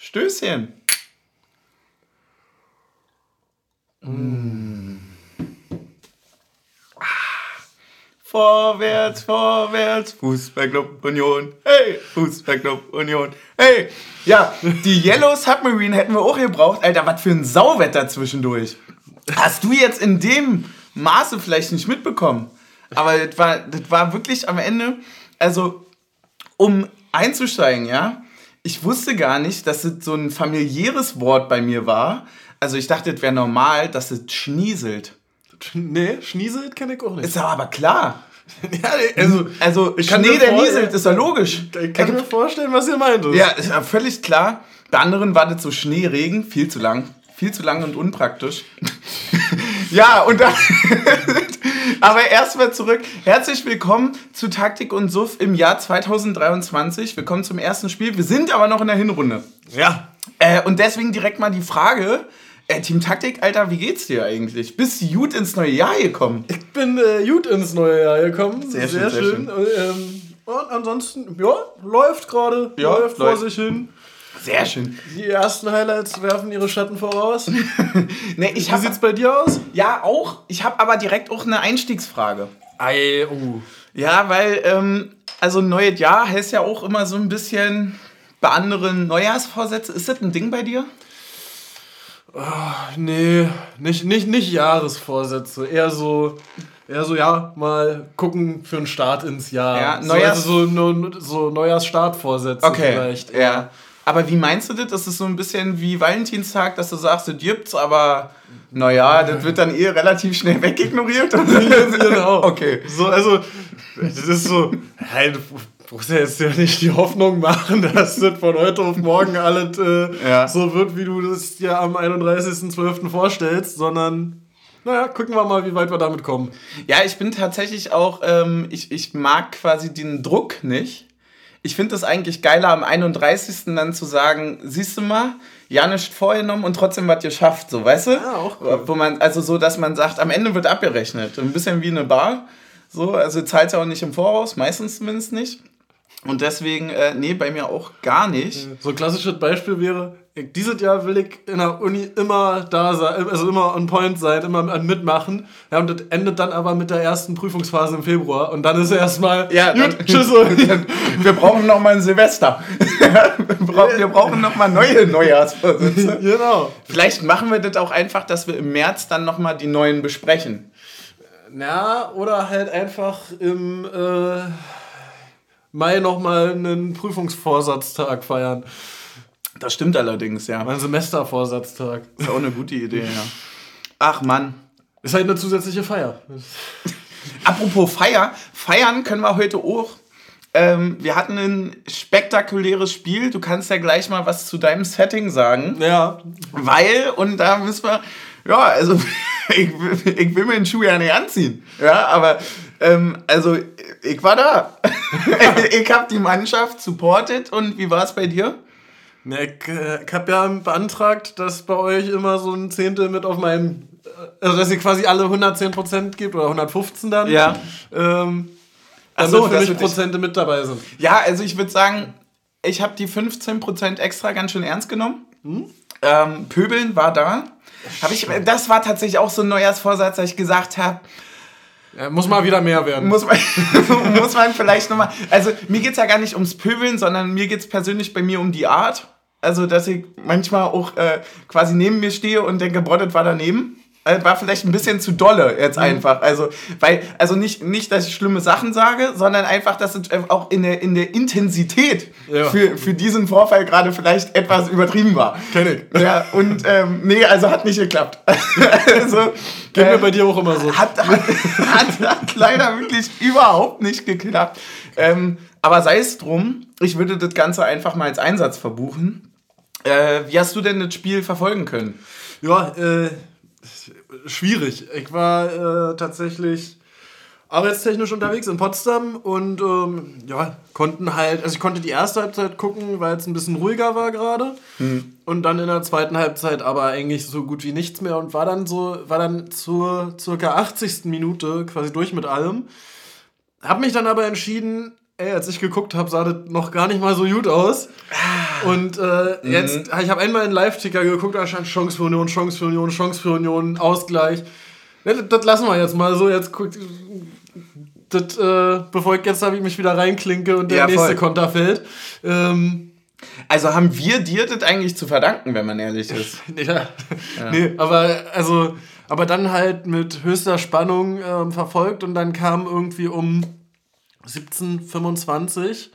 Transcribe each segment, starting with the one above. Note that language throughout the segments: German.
Stößchen. Mm. Ah. Vorwärts, vorwärts, Fußballclub Union. Hey, Fußballclub Union. Hey. Ja, die Yellow Submarine hätten wir auch gebraucht. Alter, was für ein Sauwetter zwischendurch. Hast du jetzt in dem Maße vielleicht nicht mitbekommen? Aber das war, das war wirklich am Ende, also um einzusteigen, ja, ich wusste gar nicht, dass es so ein familiäres Wort bei mir war. Also ich dachte, es wäre normal, dass es schnieselt. Nee, schnieselt kenne ich auch nicht. Ist aber klar. ja, also, also Schnee, der nieselt, ist ja logisch. Ich kann mir vorstellen, was ihr meint. Ja, ist ja völlig klar. Bei anderen war das so Schneeregen, viel zu lang. Viel zu lang und unpraktisch. ja, und dann. Aber erstmal zurück. Herzlich willkommen zu Taktik und Suff im Jahr 2023. Willkommen zum ersten Spiel. Wir sind aber noch in der Hinrunde. Ja. Äh, und deswegen direkt mal die Frage. Äh, Team Taktik, Alter, wie geht's dir eigentlich? Bist du gut ins neue Jahr gekommen? Ich bin äh, gut ins neue Jahr gekommen. Sehr, sehr schön. Sehr schön. Und, ähm, und ansonsten, ja, läuft gerade. Ja, läuft vor läuft. sich hin. Sehr schön. Die ersten Highlights werfen ihre Schatten voraus. nee, ich Wie hab, sieht's bei dir aus? Ja, auch. Ich habe aber direkt auch eine Einstiegsfrage. Ei, uh. Ja, weil, ähm, also neues Jahr heißt ja auch immer so ein bisschen bei anderen Neujahrsvorsätze. Ist das ein Ding bei dir? Oh, nee, nicht, nicht, nicht Jahresvorsätze. Eher so, eher so, ja, mal gucken für einen Start ins Jahr. Ja, Neujahrs so, also so, so Neujahrsstartvorsätze okay, vielleicht. Ja. ja. Aber wie meinst du das? Das ist so ein bisschen wie Valentinstag, dass du sagst, das gibt's, aber naja, das wird dann eh relativ schnell wegignoriert. genau. Okay. So, also, das ist so, du brauchst ja jetzt ja nicht die Hoffnung machen, dass das von heute auf morgen alles äh, ja. so wird, wie du das dir am 31.12. vorstellst, sondern naja, gucken wir mal, wie weit wir damit kommen. Ja, ich bin tatsächlich auch, ähm, ich, ich mag quasi den Druck nicht ich finde es eigentlich geiler, am 31. dann zu sagen, siehst du mal, ja nicht vorgenommen und trotzdem was geschafft, so, weißt du? Ja, auch cool. Wo man, also so, dass man sagt, am Ende wird abgerechnet. Ein bisschen wie eine Bar. So, also zahlt ja auch nicht im Voraus, meistens zumindest nicht. Und deswegen, äh, nee, bei mir auch gar nicht. So ein klassisches Beispiel wäre, dieses Jahr will ich in der Uni immer da sein, also immer on point sein, immer mitmachen. Ja, und das endet dann aber mit der ersten Prüfungsphase im Februar. Und dann ist erstmal, ja, gut, tschüss. wir brauchen noch mal ein Silvester. wir brauchen noch mal neue Neujahrsvorsätze. genau. Vielleicht machen wir das auch einfach, dass wir im März dann noch mal die neuen besprechen. Na, oder halt einfach im äh, Mai noch mal einen Prüfungsvorsatztag feiern. Das stimmt allerdings, ja. Mein Semestervorsatztag. Ist auch eine gute Idee, ja. Ach Mann. Ist halt eine zusätzliche Feier. Apropos Feier, feiern können wir heute auch. Ähm, wir hatten ein spektakuläres Spiel. Du kannst ja gleich mal was zu deinem Setting sagen. Ja. Weil, und da müssen wir, ja, also ich, ich will mir den Schuh ja nicht anziehen. Ja, aber ähm, also ich war da. ich habe die Mannschaft supportet und wie war es bei dir? Ne, ich, äh, ich habe ja beantragt, dass bei euch immer so ein Zehntel mit auf meinem, äh, also dass ihr quasi alle 110% gibt oder 115 dann. Ja. Ähm, damit so, 50 Prozente mit dabei sind. Ja, also ich würde sagen, ich habe die 15% extra ganz schön ernst genommen. Hm? Ähm, Pöbeln war da. Hab ich, das war tatsächlich auch so ein Neujahrsvorsatz, dass ich gesagt habe, ja, muss mal wieder mehr werden. Muss man, muss man vielleicht nochmal. Also, mir geht es ja gar nicht ums Pöbeln, sondern mir geht es persönlich bei mir um die Art. Also, dass ich manchmal auch äh, quasi neben mir stehe und denke, boah, das war daneben. Also, war vielleicht ein bisschen zu dolle jetzt mhm. einfach. Also, weil, also nicht, nicht, dass ich schlimme Sachen sage, sondern einfach, dass es auch in der, in der Intensität ja. für, für diesen Vorfall gerade vielleicht etwas übertrieben war. Kenn ich. Ja, und ähm, nee, also hat nicht geklappt. also, Geht äh, mir bei dir auch immer so. Hat, hat, hat, hat leider wirklich überhaupt nicht geklappt. Ähm, aber sei es drum, ich würde das Ganze einfach mal als Einsatz verbuchen. Äh, wie hast du denn das Spiel verfolgen können? Ja, äh, schwierig. Ich war äh, tatsächlich arbeitstechnisch unterwegs in Potsdam und ähm, ja, konnten halt, also ich konnte die erste Halbzeit gucken, weil es ein bisschen ruhiger war gerade. Hm. Und dann in der zweiten Halbzeit aber eigentlich so gut wie nichts mehr und war dann so, war dann zur circa 80. Minute quasi durch mit allem. Hab mich dann aber entschieden, ey, als ich geguckt habe, sah das noch gar nicht mal so gut aus. Und äh, jetzt, ich habe einmal in Live-Ticker geguckt, da stand Chance für Union, Chance für Union, Chance für Union, Ausgleich. Das, das lassen wir jetzt mal so. Jetzt guckt, das, äh, bevor ich jetzt habe ich mich wieder reinklinke und der Ja, nächste voll. Konter fällt. Ähm, Also haben wir dir das eigentlich zu verdanken, wenn man ehrlich ist. ja. Nee, aber also, aber dann halt mit höchster Spannung ähm, verfolgt und dann kam irgendwie um 17.25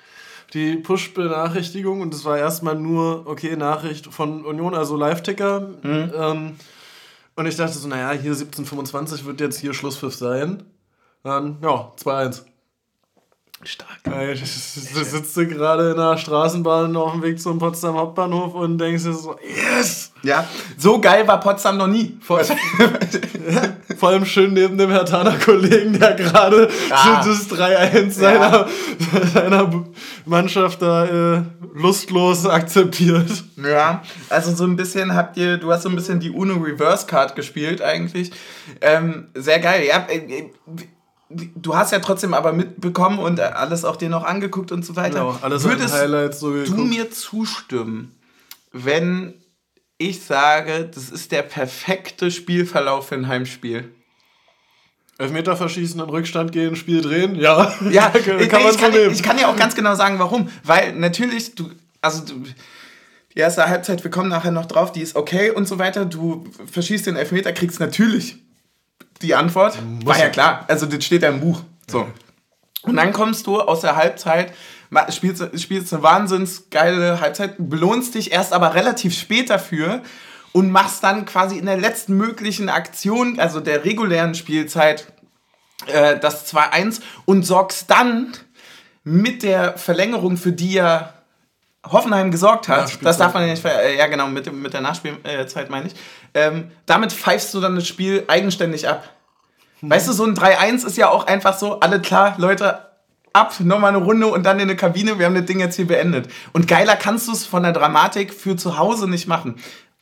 die Push-Benachrichtigung und es war erstmal nur, okay, Nachricht von Union, also Live-Ticker. Ähm, und ich dachte so, naja, hier 17.25 wird jetzt hier Schlusspfiff sein. Dann, ja, 2-1. Stark. Du sitzt du gerade in der Straßenbahn auf dem Weg zum Potsdam Hauptbahnhof und denkst dir so, yes! Ja, so geil war Potsdam noch nie. Vor, vor allem schön neben dem Herr Tana-Kollegen, der gerade Ah. das 3-1 seiner, seiner Mannschaft da äh, lustlos akzeptiert. Ja, also so ein bisschen habt ihr, du hast so ein bisschen die Uno Reverse Card gespielt eigentlich. Ähm, sehr geil. Ja, äh, äh, du hast ja trotzdem aber mitbekommen und alles auch dir noch angeguckt und so weiter. Genau, alles Würdest Highlights so du mir zustimmen, wenn ich sage, das ist der perfekte Spielverlauf für ein Heimspiel? Elfmeter verschießen, in Rückstand gehen, Spiel drehen? Ja, Ja, kann, ich, kann man ich, kann, nehmen. ich kann ja auch ganz genau sagen, warum. Weil natürlich, du, also du, die erste Halbzeit, wir kommen nachher noch drauf, die ist okay und so weiter. Du verschießt den Elfmeter, kriegst natürlich die Antwort. War ja klar, also das steht ja im Buch. So. Und dann kommst du aus der Halbzeit, spielst, spielst eine wahnsinns geile Halbzeit, belohnst dich erst aber relativ spät dafür und machst dann quasi in der letzten möglichen Aktion, also der regulären Spielzeit, äh, das 2-1 und sorgst dann mit der Verlängerung, für die ja Hoffenheim gesorgt hat, das darf man ja nicht, äh, ja genau, mit, mit der Nachspielzeit meine ich, ähm, damit pfeifst du dann das Spiel eigenständig ab. Weißt du, so ein 3-1 ist ja auch einfach so, alle klar, Leute, ab, nochmal eine Runde und dann in eine Kabine, wir haben das Ding jetzt hier beendet. Und geiler kannst du es von der Dramatik für zu Hause nicht machen.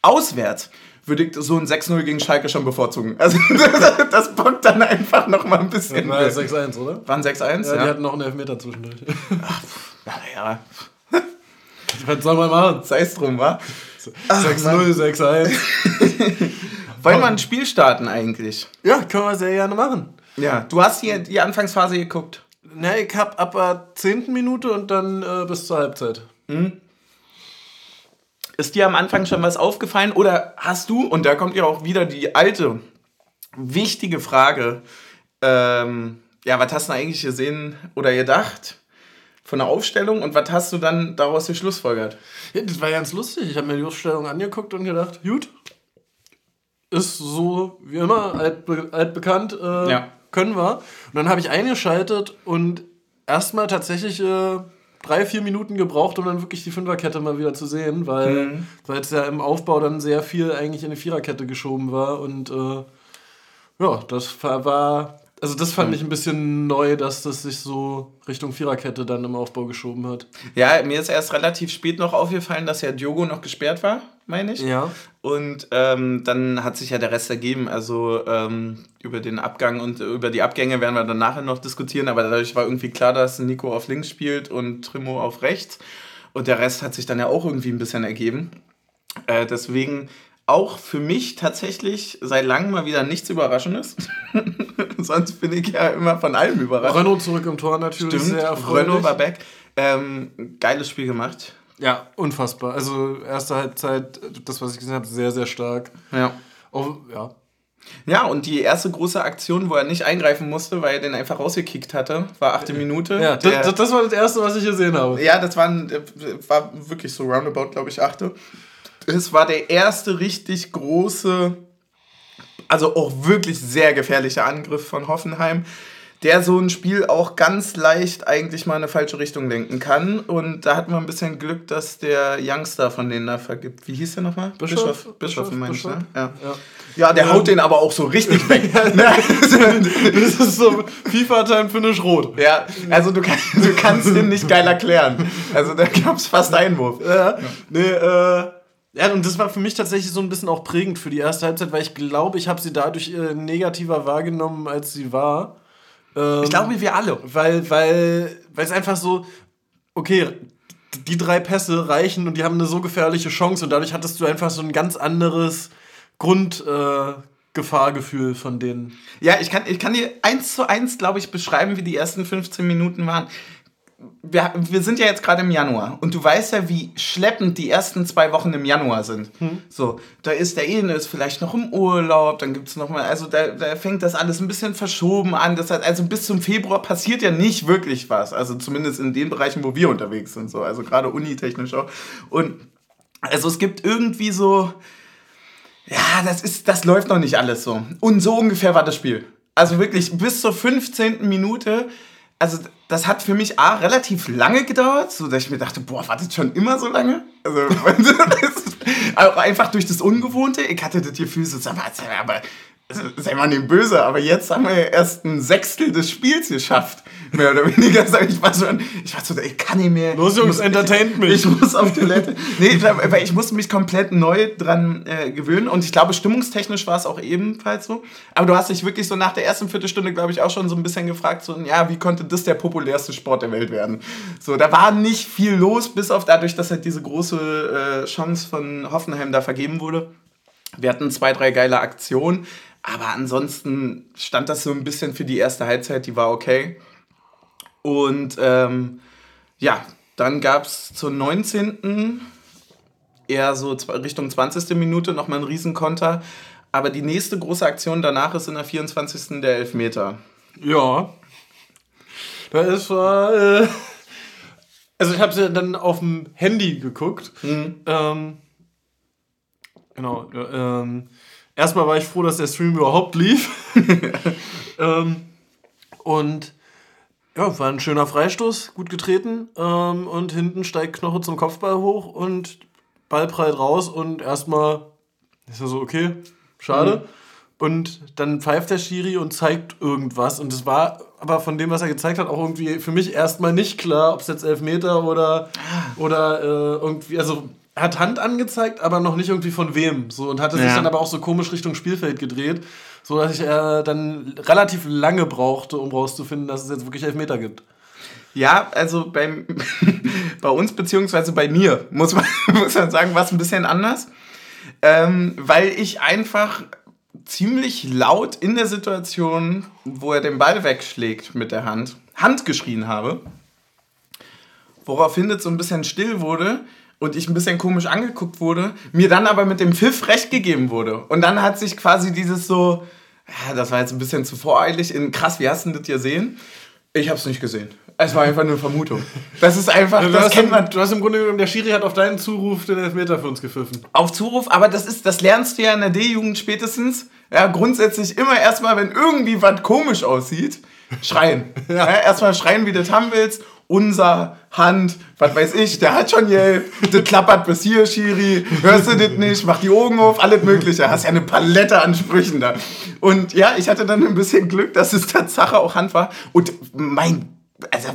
Auswärts würde ich so ein 6-0 gegen Schalke schon bevorzugen. Also das bockt dann einfach nochmal ein bisschen. War ja 6-1, oder? Waren 6-1? Ja, Ja, die hatten noch einen Elfmeter zwischendurch. ja, ja. Was soll man machen? Sei es drum, wa? 6-0, 6-1. Wollen wir ein Spiel starten eigentlich? Ja, können wir sehr gerne machen. Ja. Du hast hier die Anfangsphase geguckt. Ne, ich hab ab der 10. Minute und dann äh, bis zur Halbzeit. Ist dir am Anfang schon was aufgefallen oder hast du, und da kommt ja auch wieder die alte, wichtige Frage, ähm, ja, was hast du eigentlich gesehen oder gedacht von der Aufstellung und was hast du dann daraus geschlussfolgert? Ja, das war ganz lustig. Ich habe mir die Aufstellung angeguckt und gedacht, gut, ist so wie immer, altbe altbekannt, äh, Ja. können wir. Und dann habe ich eingeschaltet und erstmal tatsächlich äh, drei, vier Minuten gebraucht, um dann wirklich die Fünferkette mal wieder zu sehen, weil weil es ja im Aufbau dann sehr viel eigentlich in die Viererkette geschoben war und äh, ja, das war, also das fand ich ein bisschen neu, dass das sich so Richtung Viererkette dann im Aufbau geschoben hat. Ja, mir ist erst relativ spät noch aufgefallen, dass ja Diogo noch gesperrt war, meine ich. Ja. Und ähm, dann hat sich ja der Rest ergeben. Also ähm, über den Abgang und über die Abgänge werden wir dann nachher noch diskutieren. Aber dadurch war irgendwie klar, dass Nico auf links spielt und Trimo auf rechts. Und der Rest hat sich dann ja auch irgendwie ein bisschen ergeben. Äh, deswegen auch für mich tatsächlich seit langem mal wieder nichts Überraschendes. Sonst bin ich ja immer von allem überrascht. Renault zurück im Tor natürlich Stimmt, sehr erfreulich. Renault war back. Ähm, geiles Spiel gemacht. Ja, unfassbar. Also erste Halbzeit, das was ich gesehen habe, sehr, sehr stark. Ja. Auch, ja. Ja, und die erste große Aktion, wo er nicht eingreifen musste, weil er den einfach rausgekickt hatte, war achte Minute. Ja, das, das war das erste, was ich gesehen habe. ja, das war, äh, war wirklich so roundabout, glaube ich, achte. Es war der erste richtig große, also auch wirklich sehr gefährliche Angriff von Hoffenheim, der so ein Spiel auch ganz leicht eigentlich mal in eine falsche Richtung lenken kann. Und da hatten wir ein bisschen Glück, dass der Youngster von denen da vergibt. Wie hieß der nochmal? Bischof, Bischof, Bischof, meine ich, ne? Ja. Ja. ja, der haut den aber auch so richtig weg. Das ist so FIFA-Time Finish Rot. Ja, also du, kann, du kannst den nicht geil erklären. Also da gab es fast Einwurf. Ja. Nee, äh. Ja, und das war für mich tatsächlich so ein bisschen auch prägend für die erste Halbzeit, weil ich glaube, ich habe sie dadurch äh, negativer wahrgenommen, als sie war. Ähm, Ich glaube, wir alle. Weil, weil, weil es einfach so, okay, die drei Pässe reichen und die haben eine so gefährliche Chance und dadurch hattest du einfach so ein ganz anderes Grundgefahrgefühl äh, Gefahrgefühl von denen. Ja, ich kann, ich kann dir eins zu eins, glaube ich, beschreiben, wie die ersten 15 Minuten waren. Wir, wir sind ja jetzt gerade im Januar und du weißt ja, wie schleppend die ersten zwei Wochen im Januar sind. So, da ist der eine ist vielleicht noch im Urlaub, dann gibt es nochmal, also da, da fängt das alles ein bisschen verschoben an. Das heißt, also bis zum Februar passiert ja nicht wirklich was. Also zumindest in den Bereichen, wo wir unterwegs sind, so, also gerade unitechnisch auch. Und also es gibt irgendwie so, ja, das ist, das läuft noch nicht alles so. Und so ungefähr war das Spiel. Also wirklich bis zur 15. Minute. Also das hat für mich A, relativ lange gedauert, so dass ich mir dachte, boah, war das schon immer so lange? Also auch einfach durch das Ungewohnte. Ich hatte das Gefühl, so, mal, aber sei mal nicht böse, aber jetzt haben wir erst ein Sechstel des Spiels geschafft. Mehr oder weniger. Ich war schon, ich war so, ich kann nicht mehr. Los, Jungs, entertaint mich. Ich muss auf Toilette. Nee, weil ich musste mich komplett neu dran äh, gewöhnen und ich glaube, stimmungstechnisch war es auch ebenfalls so. Aber du hast dich wirklich so nach der ersten Viertelstunde, glaube ich, auch schon so ein bisschen gefragt, so, ja, wie konnte das der populärste Sport der Welt werden? So, da war nicht viel los, bis auf dadurch, dass halt diese große äh, Chance von Hoffenheim da vergeben wurde. Wir hatten zwei, drei geile Aktionen, aber ansonsten stand das so ein bisschen für die erste Halbzeit, die war okay. Und ähm, ja, dann gab es zur 19. eher so Richtung 20. Minute nochmal einen Riesenkonter. Aber die nächste große Aktion danach ist in der 24. der Elfmeter. Ja. Da ist war. Äh, also ich habe sie dann auf dem Handy geguckt. Ähm, genau. Ähm, erstmal war ich froh, dass der Stream überhaupt lief. ähm, und ja, war ein schöner Freistoß, gut getreten. Ähm, und hinten steigt Knoche zum Kopfball hoch und Ball prallt raus und erstmal ist er so, okay, schade. Und dann pfeift der Schiri und zeigt irgendwas. Und es war aber von dem, was er gezeigt hat, auch irgendwie für mich erstmal nicht klar, ob es jetzt Elfmeter oder, oder äh, irgendwie, also hat Hand angezeigt, aber noch nicht irgendwie von wem. So, und hatte sich Ja. dann aber auch so komisch Richtung Spielfeld gedreht, so dass ich äh, dann relativ lange brauchte, um rauszufinden, dass es jetzt wirklich Elfmeter gibt. Ja, also beim, bei uns beziehungsweise bei mir, muss man, muss man sagen, war es ein bisschen anders. Ähm, weil ich einfach ziemlich laut in der Situation, wo er den Ball wegschlägt mit der Hand, Hand geschrien habe. Woraufhin es so ein bisschen still wurde und ich ein bisschen komisch angeguckt wurde, mir dann aber mit dem Pfiff recht gegeben wurde. Und dann hat sich quasi dieses so, ja, das war jetzt ein bisschen zu voreilig, in krass, wie hast du das gesehen? Ich habe es nicht gesehen. Es war einfach nur Vermutung. Das ist einfach, das kennt im, man du hast im Grunde genommen, der Schiri hat auf deinen Zuruf den Elfmeter für uns gepfiffen. auf Zuruf, aber das ist, das lernst du ja in der D-Jugend spätestens. Ja, grundsätzlich immer erstmal, wenn irgendwie was komisch aussieht, schreien. ja. erstmal schreien, wie du das haben willst. Unser, Hand, was weiß ich, der hat schon Geld, das klappert bis hier, Schiri, hörst du das nicht, mach die Augen auf, alles mögliche. Hast ja eine Palette an Sprüchen da. Und ja, ich hatte dann ein bisschen Glück, dass es Tatsache auch Hand war. Und mein also,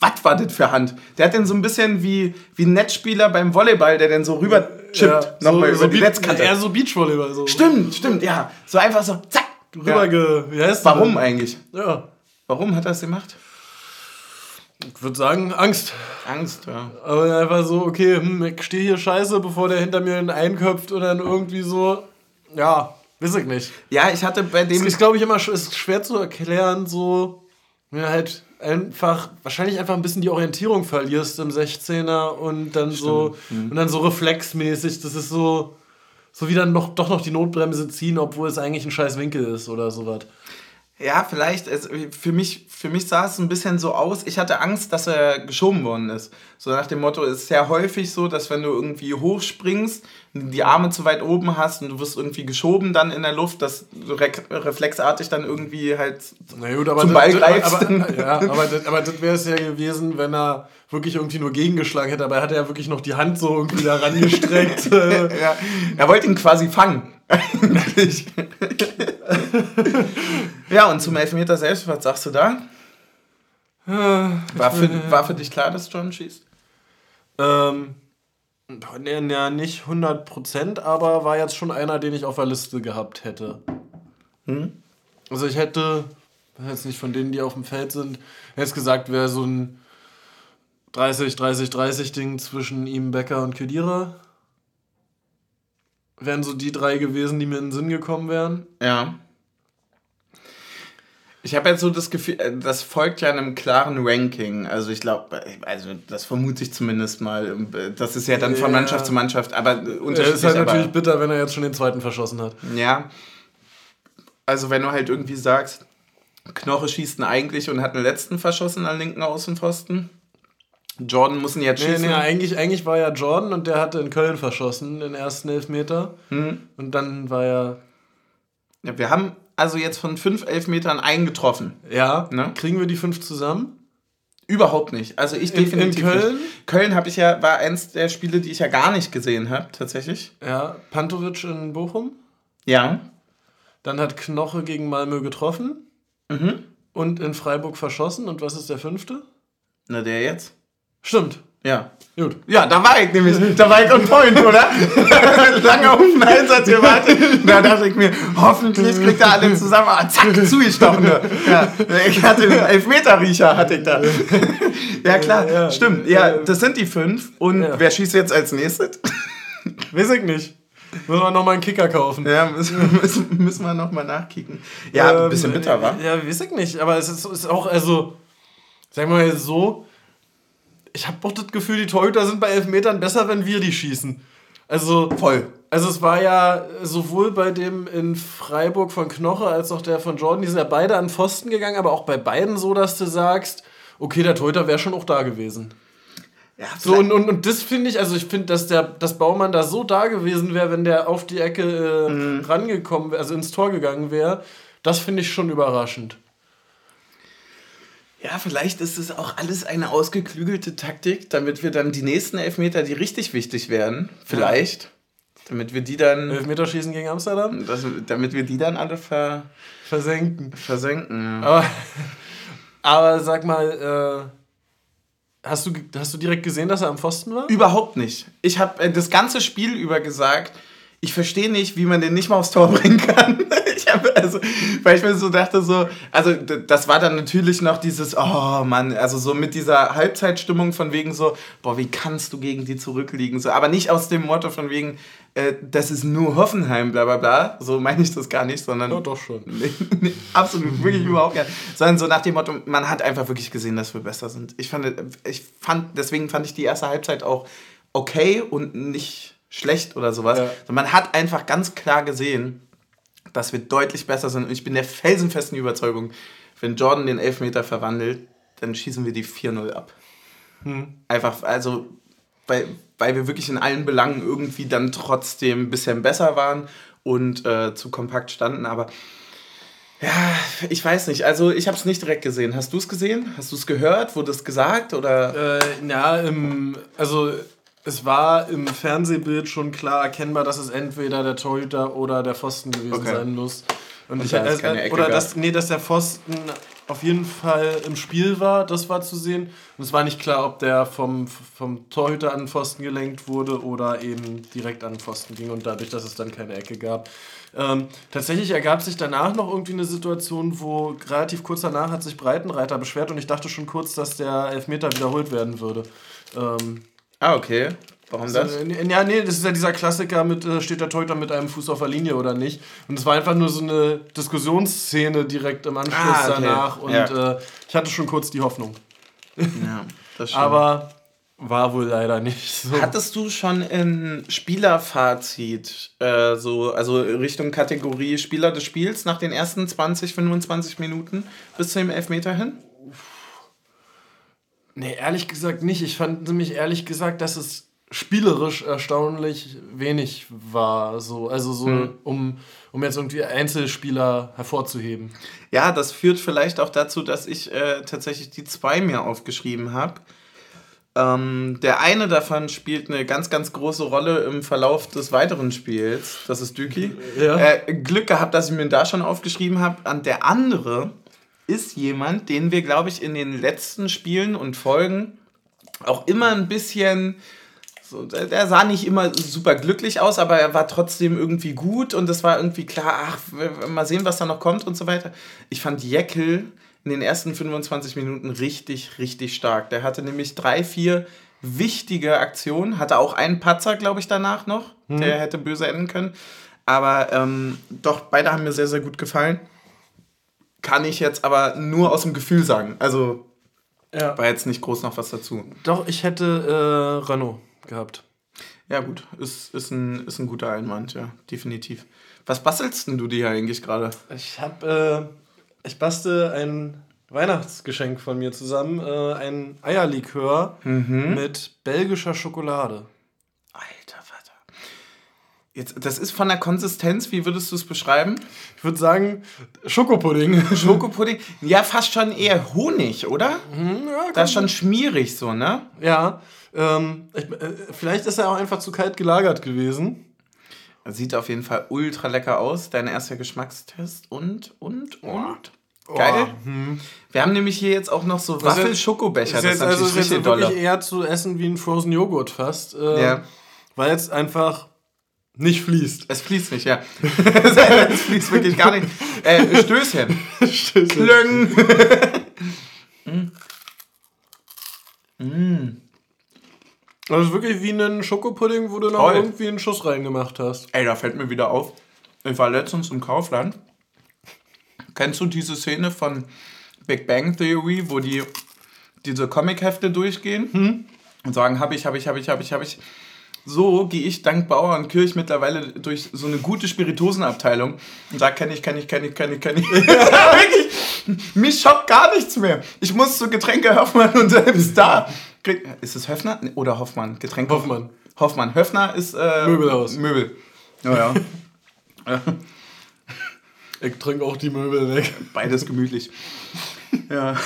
was war das für Hand? Der hat den so ein bisschen wie, wie ein Netzspieler beim Volleyball, der den so rüber chippt, nochmal über die Be- Netzkante. Eher so Beachvolleyball. So. Stimmt, stimmt, ja. So einfach so, zack. Rüber Ja. Warum das? eigentlich? Ja. Warum hat er das gemacht? Ich würde sagen, Angst. Angst, ja. Aber einfach so, okay, hm, ich stehe hier scheiße, bevor der hinter mir einen einköpft und dann irgendwie so, ja, weiß ich nicht. Ja, ich hatte bei Es dem. ist, glaube ich, immer es ist schwer zu erklären, so, du halt einfach, wahrscheinlich einfach ein bisschen die Orientierung verlierst im 16er und dann so, Mhm. und dann so reflexmäßig, das ist so, so wie dann noch, doch noch die Notbremse ziehen, obwohl es eigentlich ein scheiß Winkel ist oder sowas. Ja, vielleicht. Es, für, mich, für mich sah es ein bisschen so aus. Ich hatte Angst, dass er geschoben worden ist. So nach dem Motto, es ist sehr häufig so, dass wenn du irgendwie hochspringst, die Arme zu weit oben hast und du wirst irgendwie geschoben dann in der Luft, dass du re reflexartig dann irgendwie halt Na gut, aber zum das- Ball das- greifst. Aber, ja, aber das, aber das wäre es ja gewesen, wenn er wirklich irgendwie nur gegengeschlagen hätte. Aber er hat ja wirklich noch die Hand so irgendwie da rangestreckt. ja, er wollte ihn quasi fangen. Eigentlich. ja, und zum Elfmeter selbst, was sagst du da? War für, war für dich klar, dass John schießt? ähm, ne, nicht 100%, aber war jetzt schon einer, den ich auf der Liste gehabt hätte. Hm? Also ich hätte Jetzt nicht von denen, die auf dem Feld sind. Jetzt gesagt, wäre so ein 30, 30, 30 Ding zwischen ihm, Becker und Kedira. Wären so die drei gewesen, die mir in den Sinn gekommen wären. Ja. Ich habe jetzt so das Gefühl, äh, das folgt ja einem klaren Ranking. Also ich glaube, also das vermute ich zumindest mal. Das ist ja dann von Mannschaft zu Mannschaft, aber unterschiedlich. Es ist halt natürlich bitter, wenn er jetzt schon den zweiten verschossen hat. Ja. Also wenn du halt irgendwie sagst, Knoche schießt ihn eigentlich und hat den letzten verschossen an linken Außenpfosten. Jordan muss ihn jetzt schießen. Nee, nee, eigentlich, eigentlich war ja Jordan und der hatte in Köln verschossen, den ersten Elfmeter. Hm. Und dann war er. Ja, wir haben also jetzt von fünf Elfmetern einen getroffen. Ja. Ne? Kriegen wir die fünf zusammen? Überhaupt nicht. Also ich in, definitiv. In Köln? Nicht. Köln habe ich ja, war eins der Spiele, die ich ja gar nicht gesehen habe, tatsächlich. Ja. Pantovic in Bochum? Ja. Dann hat Knoche gegen Malmö getroffen. Mhm. Und in Freiburg verschossen. Und was ist der fünfte? Na, der jetzt. Stimmt. Ja. Gut. Ja, da war ich nämlich. Da war ich on point, oder? Lange auf den Einsatz gewartet. Da dachte ich mir, hoffentlich kriegt er alle zusammen. Ah, zack, zugestochen. Ja, ich hatte einen Elfmeter-Riecher, hatte ich da. ja, klar. Ja, stimmt. Ja, das sind die fünf. Und ja. wer schießt jetzt als nächstes? Weiß ich nicht. Müssen wir nochmal einen Kicker kaufen. Ja, müssen, müssen, müssen wir nochmal nachkicken. Ja, ähm, ein bisschen bitter, wa? Ja, weiß ich nicht. Aber es ist, ist auch, also, sagen wir mal so, ich habe auch das Gefühl, die Torhüter sind bei Elfmetern besser, wenn wir die schießen. Also voll. Also es war ja sowohl bei dem in Freiburg von Knoche als auch der von Jordan, die sind ja beide an Pfosten gegangen, aber auch bei beiden so, dass du sagst, okay, der Torhüter wäre schon auch da gewesen. Ja, so, und, und, und das finde ich, also ich finde, dass der dass Baumann da so da gewesen wäre, wenn der auf die Ecke äh, mhm. rangekommen wäre, also ins Tor gegangen wäre, das finde ich schon überraschend. Ja, vielleicht ist es auch alles eine ausgeklügelte Taktik, damit wir dann die nächsten Elfmeter, die richtig wichtig werden, vielleicht, ja. damit wir die dann... Elfmeterschießen gegen Amsterdam? Das, damit wir die dann alle ver, versenken. Versenken, ja. Aber, aber sag mal, äh, hast, du, hast du direkt gesehen, dass er am Pfosten war? Überhaupt nicht. Ich habe äh, das ganze Spiel über gesagt, ich verstehe nicht, wie man den nicht mal aufs Tor bringen kann. Ich habe also, weil ich mir so dachte, so, also das war dann natürlich noch dieses, oh Mann, also so mit dieser Halbzeitstimmung von wegen so, boah, wie kannst du gegen die zurückliegen? So, aber nicht aus dem Motto von wegen, äh, das ist nur Hoffenheim, bla bla bla. So meine ich das gar nicht, sondern. Ja, doch schon. Nee, nee, absolut, wirklich überhaupt gar nicht. Sondern so nach dem Motto, man hat einfach wirklich gesehen, dass wir besser sind. Ich fand, ich fand, deswegen fand ich die erste Halbzeit auch okay und nicht schlecht oder sowas. Ja. Man hat einfach ganz klar gesehen, dass wir deutlich besser sind. Und ich bin der felsenfesten Überzeugung, wenn Jordan den Elfmeter verwandelt, dann schießen wir die 4-0 ab. Hm. Einfach, also, weil, weil wir wirklich in allen Belangen irgendwie dann trotzdem ein bisschen besser waren und äh, zu kompakt standen. Aber ja, ich weiß nicht. Also ich habe es nicht direkt gesehen. Hast du es gesehen? Hast du es gehört? Wurde es gesagt? Oder? Äh, ja, im, also es war im Fernsehbild schon klar erkennbar, dass es entweder der Torhüter oder der Pfosten gewesen okay. sein muss. Und, Und ich, da äh, oder dass, nee, dass der Pfosten auf jeden Fall im Spiel war, das war zu sehen. Und es war nicht klar, ob der vom, vom Torhüter an den Pfosten gelenkt wurde oder eben direkt an den Pfosten ging und dadurch, dass es dann keine Ecke gab. Ähm, tatsächlich ergab sich danach noch irgendwie eine Situation, wo relativ kurz danach hat sich Breitenreiter beschwert und ich dachte schon kurz, dass der Elfmeter wiederholt werden würde. Ähm, Ah, okay. Warum das? Also, ja, nee, das ist ja dieser Klassiker mit, äh, steht der Torhüter mit einem Fuß auf der Linie oder nicht. Und es war einfach nur so eine Diskussionsszene direkt im Anschluss ah, okay. danach. Und ja. äh, ich hatte schon kurz die Hoffnung. Ja, das stimmt. Aber war wohl leider nicht so. Hattest du schon ein Spielerfazit, äh, so, also Richtung Kategorie Spieler des Spiels nach den ersten 20, 25 Minuten bis zum Elfmeter hin? Nee, ehrlich gesagt nicht. Ich fand nämlich ehrlich gesagt, dass es spielerisch erstaunlich wenig war. So. Also so, hm. um, um jetzt irgendwie Einzelspieler hervorzuheben. Ja, das führt vielleicht auch dazu, dass ich äh, tatsächlich die zwei mir aufgeschrieben habe. Ähm, der eine davon spielt eine ganz, ganz große Rolle im Verlauf des weiteren Spiels. Das ist Düki. Ja. Äh, Glück gehabt, dass ich mir da schon aufgeschrieben habe. Und der andere ist jemand, den wir, glaube ich, in den letzten Spielen und Folgen auch immer ein bisschen So, der, sah nicht immer super glücklich aus, aber er war trotzdem irgendwie gut und es war irgendwie klar, ach, mal sehen, was da noch kommt und so weiter. Ich fand Jekyll in den ersten 25 Minuten richtig, richtig stark. Der hatte nämlich drei, vier wichtige Aktionen, hatte auch einen Patzer, glaube ich, danach noch, der hätte böse enden können. Aber ähm, doch, beide haben mir sehr, sehr gut gefallen. Kann ich jetzt aber nur aus dem Gefühl sagen. Also Ja. war jetzt nicht groß noch was dazu. Doch, ich hätte äh, Renault gehabt. Ja, gut, ist, ist, ein, ist ein guter Einwand, ja, definitiv. Was bastelst denn du dir eigentlich gerade? Ich habe, äh, ich bastel ein Weihnachtsgeschenk von mir zusammen, äh, ein Eierlikör mit belgischer Schokolade. Jetzt, das ist von der Konsistenz, wie würdest du es beschreiben? Ich würde sagen, Schokopudding. Schokopudding? Ja, fast schon eher Honig, oder? ja, Das ist schon schmierig so, ne? ja ähm, ich, äh, vielleicht ist er auch einfach zu kalt gelagert gewesen. Sieht auf jeden Fall ultra lecker aus. Dein erster Geschmackstest und, und, und. Geil. Wir haben nämlich hier jetzt auch noch so ist- Waffel-Schokobecher. Ist Das jetzt, ist also natürlich ist jetzt richtig wirklich dolle. eher zu essen wie ein Frozen Joghurt fast. Äh, Ja. Weil es einfach nicht fließt. Es fließt nicht, ja. es fließt wirklich gar nicht. Äh, Stößchen. Klöng. Das ist wirklich wie ein Schokopudding, wo du noch Toll. irgendwie einen Schuss reingemacht hast. Ey, da fällt mir wieder auf. Ich war letztens im Kaufland. Kennst du diese Szene von Big Bang Theory, wo die diese Comichefte durchgehen und sagen, hab ich, hab ich, hab ich, hab ich, hab ich. So gehe ich dank Bauer und Kirch mittlerweile durch so eine gute Spiritosenabteilung und sage, kenn ich, kenn ich, kenn ich, kenn ich, kenn ich. Wirklich, mich schockt gar nichts mehr. Ich muss zu Getränke Hoffmann und selbst da. Ist es Höfner oder Hoffmann? Getränke Hoffmann. Hoffmann. Höfner ist äh, Möbelhaus. Möbel. Ja, ja. Ich trinke auch die Möbel weg. Beides gemütlich. Ja.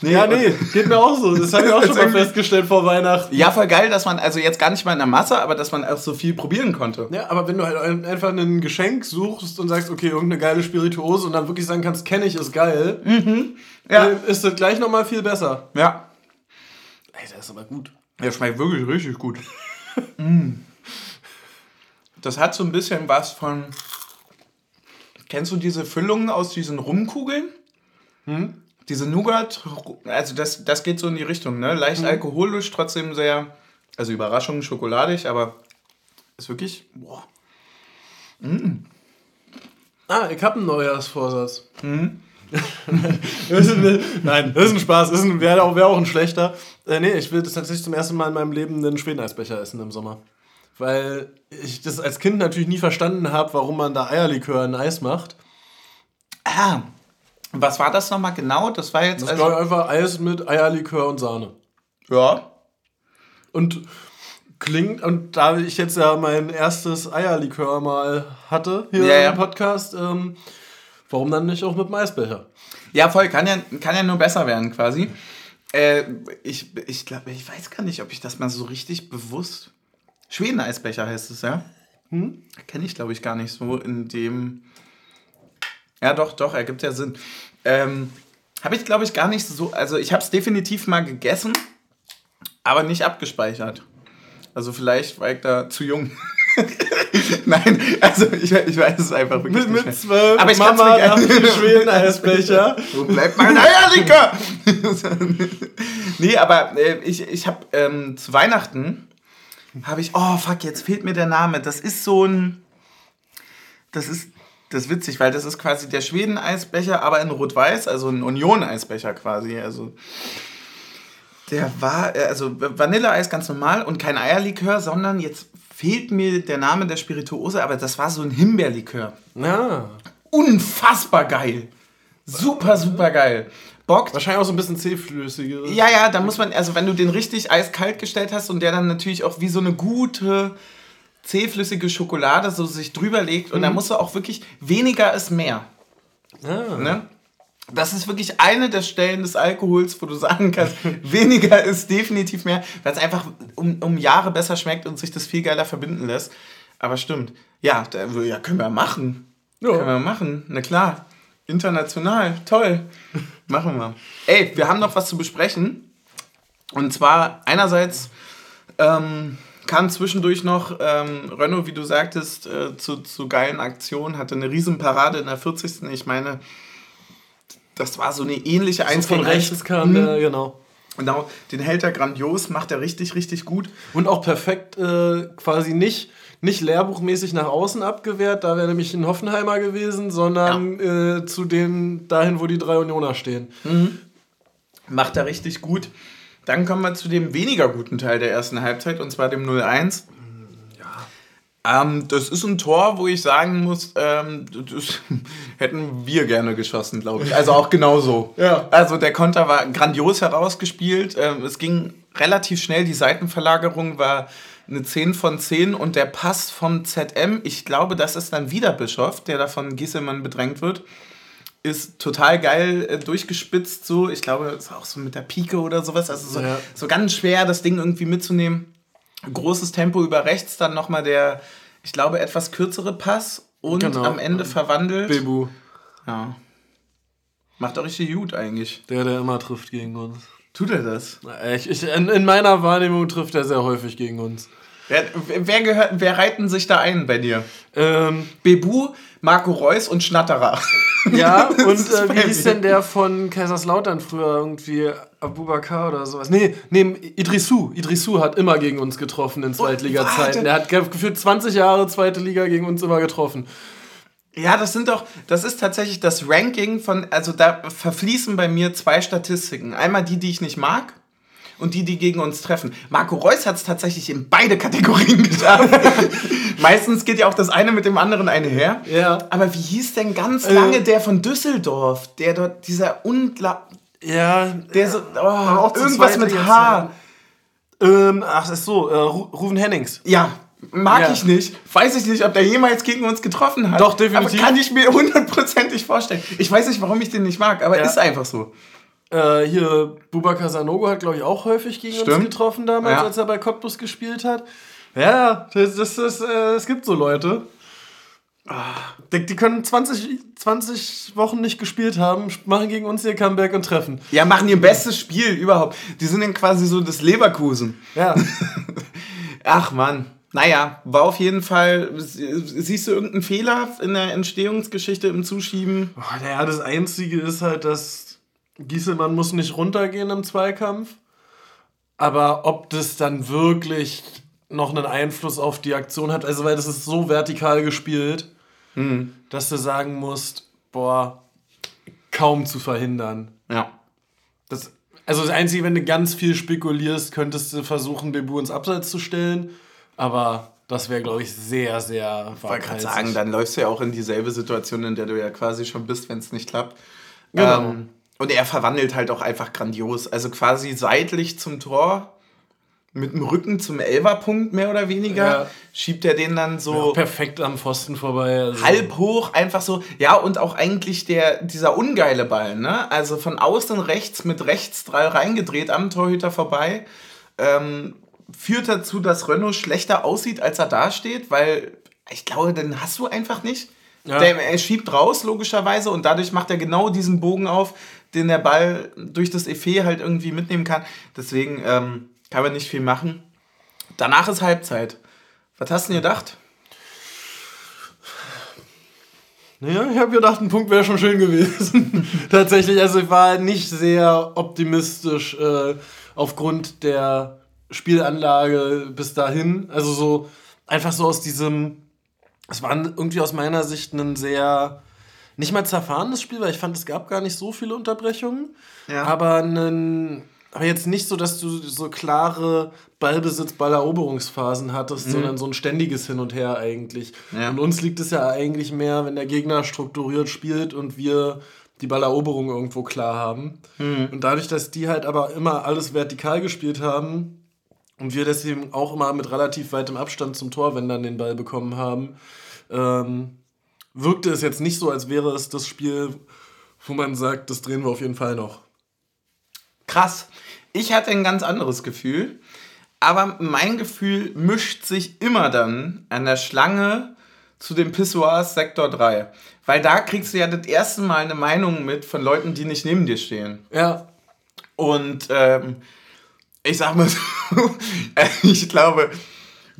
Nee, Ja, nee, geht mir auch so. Das habe ich auch schon mal festgestellt vor Weihnachten. Ja, voll geil, dass man, also jetzt gar nicht mal in der Masse, aber dass man auch so viel probieren konnte. Ja, aber wenn du halt ein- einfach ein Geschenk suchst und sagst, okay, irgendeine geile Spirituose und dann wirklich sagen kannst, kenne ich, ist geil, Ja. äh, ist das gleich nochmal viel besser. Ja. Ey, das ist aber gut. Der schmeckt wirklich richtig gut. Mm. Das hat so ein bisschen was von. Kennst du diese Füllungen aus diesen Rumkugeln? Diese Nougat, also das, das geht so in die Richtung, ne? Leicht alkoholisch, trotzdem sehr, also Überraschung, schokoladig, aber ist wirklich, boah. Ah, ich habe einen Neujahrsvorsatz. das eine, nein, das ist ein Spaß. Das wäre auch, wär auch ein schlechter. Äh, nee, ich will das tatsächlich zum ersten Mal in meinem Leben einen Schwedeneisbecher essen im Sommer. Weil ich das als Kind natürlich nie verstanden habe, warum man da Eierlikör in Eis macht. Ah, was war das nochmal genau? Das war jetzt, Das also, ich, einfach Eis mit Eierlikör und Sahne. ja, Und klingt, und da ich jetzt ja mein erstes Eierlikör mal hatte hier ja. im Podcast, ähm, warum dann nicht auch mit dem Eisbecher? Ja, voll, kann ja, kann ja nur besser werden quasi. Äh, ich ich glaube, ich weiß gar nicht, ob ich das mal so richtig bewusst. Schweden-Eisbecher heißt es, ja? Hm? Kenne ich, glaube ich, gar nicht so in dem. Ja, doch, doch, ergibt ja Sinn. Ähm, habe ich, glaube ich, gar nicht so. Also, ich habe es definitiv mal gegessen, aber nicht abgespeichert. Also, vielleicht war ich da zu jung. Nein, also ich, ich weiß es einfach wirklich Mit, nicht mit zwölf, Aber ich Mama nach gerne- dem Schweden-Eisbecher. Wo bleibt mein Eierlikör? nee, aber äh, ich, ich habe ähm, zu Weihnachten habe ich, oh fuck, jetzt fehlt mir der Name. Das ist so ein, das ist, das ist witzig, weil das ist quasi der Schweden-Eisbecher, aber in Rot-Weiß, also ein Union-Eisbecher quasi. Also der war, äh, also Vanilleeis ganz normal und kein Eierlikör, sondern jetzt fehlt mir der Name der Spirituose, aber das war so ein Himbeerlikör Ja. unfassbar geil. Super, super geil. Bockt. Wahrscheinlich auch so ein bisschen zähflüssiger. Ja, ja, da muss man, also wenn du den richtig eiskalt gestellt hast und der dann natürlich auch wie so eine gute, zähflüssige Schokolade so sich drüber legt und da musst du auch wirklich, weniger ist mehr. Ah. Ne? Das ist wirklich eine der Stellen des Alkohols, wo du sagen kannst, weniger ist definitiv mehr, weil es einfach um, um Jahre besser schmeckt und sich das viel geiler verbinden lässt. Aber stimmt. Ja, da, ja können wir machen. Ja. Können wir machen. Na klar. International. Toll. Machen wir. Ey, wir haben noch was zu besprechen. Und zwar einerseits Ähm, kam zwischendurch noch ähm, Renault, wie du sagtest, äh, zu, zu geilen Aktionen, hatte eine riesen Parade in der 40. Ich meine, das war so eine ähnliche 1 von von rechts kam Mhm. der, genau. Genau, den hält er grandios, macht er richtig, richtig gut. Und auch perfekt äh, quasi nicht, nicht lehrbuchmäßig nach außen abgewehrt, da wäre nämlich ein Hoffenheimer gewesen, sondern äh, zu den dahin, wo die drei Unioner stehen. Macht er richtig gut. Dann kommen wir zu dem weniger guten Teil der ersten Halbzeit, und zwar dem 0-1. Ähm, das ist ein Tor, wo ich sagen muss, ähm, das hätten wir gerne geschossen, glaube ich. Also auch genauso. Ja. Also der Konter war grandios herausgespielt. Ähm, es ging relativ schnell. Die Seitenverlagerung war eine 10 von 10 und der Pass vom ZM, ich glaube, das ist dann wieder Bischof, der da von Gieselmann bedrängt wird, ist total geil äh, durchgespitzt so. Ich glaube, das ist auch so mit der Pike oder sowas. Also so, Ja. so ganz schwer, das Ding irgendwie mitzunehmen großes Tempo über rechts, dann nochmal der, ich glaube, etwas kürzere Pass und Genau. am Ende verwandelt. Bebu, Ja. Macht auch richtig gut eigentlich. der, der immer trifft gegen uns. Tut er das? Ich, ich, in, in meiner Wahrnehmung trifft er sehr häufig gegen uns. Wer, wer, gehört, wer reiten sich da ein bei dir? Ähm, Bebu, Marco Reus und Schnatterer. ja, und äh, wie hieß denn der von Kaiserslautern früher irgendwie? Abubakar oder sowas? Nee, nee, Idrisu. Idrisu hat immer gegen uns getroffen in. Zweitliga-Zeiten. Der hat ge- gefühlt 20 Jahre zweite Liga gegen uns immer getroffen. Ja, das sind doch, das ist tatsächlich das Ranking von, also da verfließen bei mir zwei Statistiken. Einmal die, die ich nicht mag und die, die gegen uns treffen. Marco Reus hat es tatsächlich in beide Kategorien geschafft. Meistens geht ja auch das eine mit dem anderen einher. Ja. Aber wie hieß denn ganz lange Äh. der von Düsseldorf? Der dort, dieser unglaublich, Ja, der so, oh, auch irgendwas mit. H. ähm, ach, das ist so, äh, Ru- Ruven Hennings. Ja, mag Ja. ich nicht. Weiß ich nicht, ob der jemals gegen uns getroffen hat. Doch, definitiv. Aber kann ich mir hundertprozentig vorstellen. Ich weiß nicht, warum ich den nicht mag, aber Ja. ist einfach so. Äh, hier, Bubakar Sanogo hat, glaube ich, auch häufig gegen uns Stimmt. getroffen damals, Ja. als er bei Cottbus gespielt hat. Ja, das, das, das, äh, es gibt so Leute. Die, die können 20, 20 Wochen nicht gespielt haben, machen gegen uns ihr Comeback und treffen. Ja, machen ihr bestes Spiel überhaupt. Die sind dann quasi so das Leverkusen. Ja. Ach Mann. Naja, war auf jeden Fall. Siehst du irgendeinen Fehler in der Entstehungsgeschichte im Zuschieben? Oh, naja, das Einzige ist halt, dass Gieselmann muss nicht runtergehen im Zweikampf. Aber ob das dann wirklich noch einen Einfluss auf die Aktion hat, also weil das ist so vertikal gespielt, dass du sagen musst, boah, kaum zu verhindern. Ja. Das, also das Einzige, wenn du ganz viel spekulierst, könntest du versuchen, Bebu ins Abseits zu stellen. Aber das wäre, glaube ich, sehr, sehr Ich wollte gerade sagen, dann läufst du ja auch in dieselbe Situation, in der du ja quasi schon bist, wenn es nicht klappt. Genau. Ähm, und er verwandelt halt auch einfach grandios. Also quasi seitlich zum Tor, mit dem Rücken zum Elferpunkt mehr oder weniger, Ja. schiebt er den dann so. Ja, perfekt am Pfosten vorbei. Also. halb hoch, einfach so. Ja, und auch eigentlich der, dieser ungeile Ball, ne? Also von außen rechts mit rechts drei reingedreht am Torhüter vorbei. Ähm, führt dazu, dass Renault schlechter aussieht, als er dasteht, weil ich glaube, den hast du einfach nicht. Ja. Der, er schiebt raus, logischerweise, und dadurch macht er genau diesen Bogen auf, den der Ball durch das Effet halt irgendwie mitnehmen kann. Deswegen ähm, kann man nicht viel machen. Danach ist Halbzeit. Was hast du denn gedacht? Ja, ich habe gedacht, ein Punkt wäre schon schön gewesen. Tatsächlich, also ich war nicht sehr optimistisch äh, aufgrund der Spielanlage bis dahin. Also so einfach so aus diesem, es war irgendwie aus meiner Sicht ein sehr, nicht mal zerfahrenes Spiel, weil ich fand, es gab gar nicht so viele Unterbrechungen. Ja. Aber, einen, aber jetzt nicht so, dass du so klare Ballbesitz, Balleroberungsphasen hattest, sondern so ein ständiges Hin und Her eigentlich. Ja. Und uns liegt es ja eigentlich mehr, wenn der Gegner strukturiert spielt und wir die Balleroberung irgendwo klar haben. Und dadurch, dass die halt aber immer alles vertikal gespielt haben und wir deswegen auch immer mit relativ weitem Abstand zum Tor, wenn dann den Ball bekommen haben, ähm, wirkte es jetzt nicht so, als wäre es das Spiel, wo man sagt, das drehen wir auf jeden Fall noch. Krass. Ich hatte ein ganz anderes Gefühl. Aber mein Gefühl mischt sich immer dann an der Schlange zu den Pissoirs Sektor 3. Weil da kriegst du ja das erste Mal eine Meinung mit von Leuten, die nicht neben dir stehen. Ja, Und ähm, ich sag mal so, ich glaube,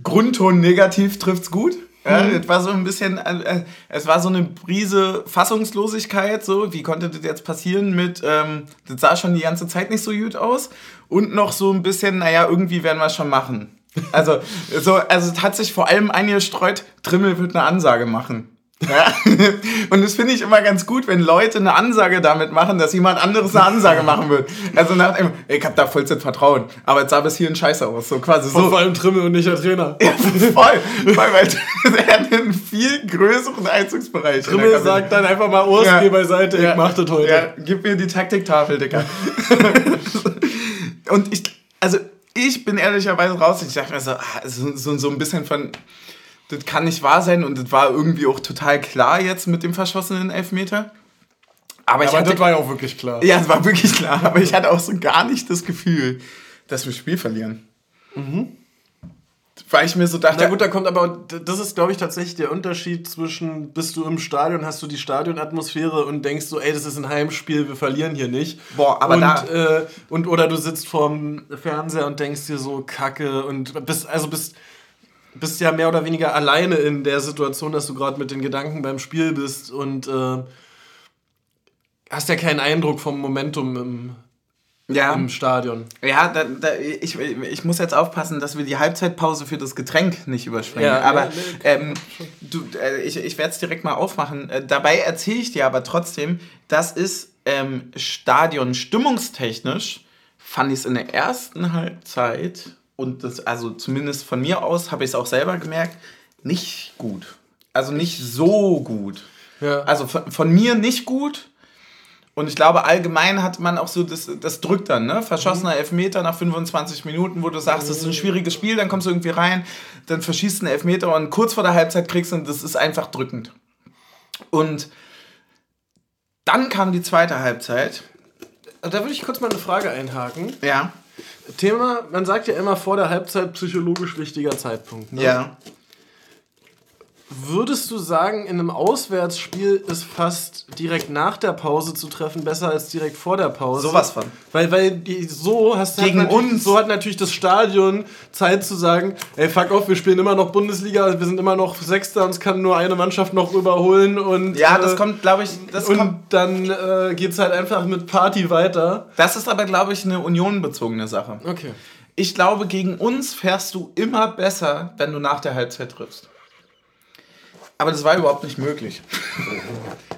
Grundton negativ trifft's gut. Ja, Mhm. es war so ein bisschen, äh, es war so eine Brise Fassungslosigkeit, so, wie konnte das jetzt passieren mit, ähm, das sah schon die ganze Zeit nicht so gut aus und noch so ein bisschen, naja, irgendwie werden wir es schon machen. Also, so, also es hat sich vor allem eingestreut, Trimmel wird eine Ansage machen. Ja. Und das finde ich immer ganz gut, wenn Leute eine Ansage damit machen, dass jemand anderes eine Ansage machen wird. Also nach dem, ich habe da vollstes Vertrauen, aber es sah bis hierhin scheiße aus, so quasi so. Vor allem Trimmel und nicht der Trainer. Ja, voll. Voll, weil er hat einen viel größeren Einzugsbereich. Trimmel sagt dann einfach mal, Urs, Ja. geh beiseite, Ja. ich mach das heute. Ja, gib mir die Taktiktafel, Dicker. Und ich, also ich bin ehrlicherweise raus. Ich dachte mir so, ah, so, so, so ein bisschen von, das kann nicht wahr sein. Und das war irgendwie auch total klar jetzt mit dem verschossenen Elfmeter. Aber ich Aber hatte, das war ja auch wirklich klar. ja, es war wirklich klar. Aber ich hatte auch so gar nicht das Gefühl, dass wir das Spiel verlieren. Weil ich mir so dachte, Na gut, da kommt aber, das ist, glaube ich, tatsächlich der Unterschied zwischen, bist du im Stadion, hast du die Stadionatmosphäre und denkst so, ey, das ist ein Heimspiel, wir verlieren hier nicht. Boah, aber und, da- Äh, und, oder du sitzt vorm Fernseher und denkst dir so, kacke und bist, also bist, bist ja mehr oder weniger alleine in der Situation, dass du gerade mit den Gedanken beim Spiel bist und äh, hast ja keinen Eindruck vom Momentum im, ja, im Stadion. Ja, da, da, ich, ich muss jetzt aufpassen, dass wir die Halbzeitpause für das Getränk nicht überspringen. Ja, aber nee, nee, ähm, du, äh, ich, ich werde es direkt mal aufmachen. Äh, dabei erzähle ich dir aber trotzdem, das ist ähm, Stadion stimmungstechnisch, fand ich es in der ersten Halbzeit, und das, also zumindest von mir aus, habe ich es auch selber gemerkt, nicht gut. Also nicht so gut. Ja. Also von, von mir nicht gut. Und ich glaube, allgemein hat man auch so, das, das drückt dann, ne? Verschossener Elfmeter nach 25 Minuten, wo du sagst, das ist ein schwieriges Spiel, dann kommst du irgendwie rein, dann verschießt einen Elfmeter und kurz vor der Halbzeit kriegst du und das ist einfach drückend. Und dann kam die zweite Halbzeit. Da würde ich kurz mal eine Frage einhaken. Ja. Thema, man sagt ja immer vor der Halbzeit psychologisch wichtiger Zeitpunkt. Ne? Ja. Würdest du sagen, in einem Auswärtsspiel ist fast direkt nach der Pause zu treffen besser als direkt vor der Pause? Sowas von. Weil, weil die, so hast Gegen hat natürlich- uns. So hat natürlich das Stadion Zeit zu sagen, ey, fuck off, wir spielen immer noch Bundesliga, wir sind immer noch Sechster, uns kann nur eine Mannschaft noch überholen und Ja, das äh, kommt, glaube ich, das und kommt. dann äh, geht's halt einfach mit Party weiter. Das ist aber, glaube ich, eine unionbezogene Sache. Okay. Ich glaube, gegen uns fährst du immer besser, wenn du nach der Halbzeit triffst. Aber das war überhaupt nicht möglich.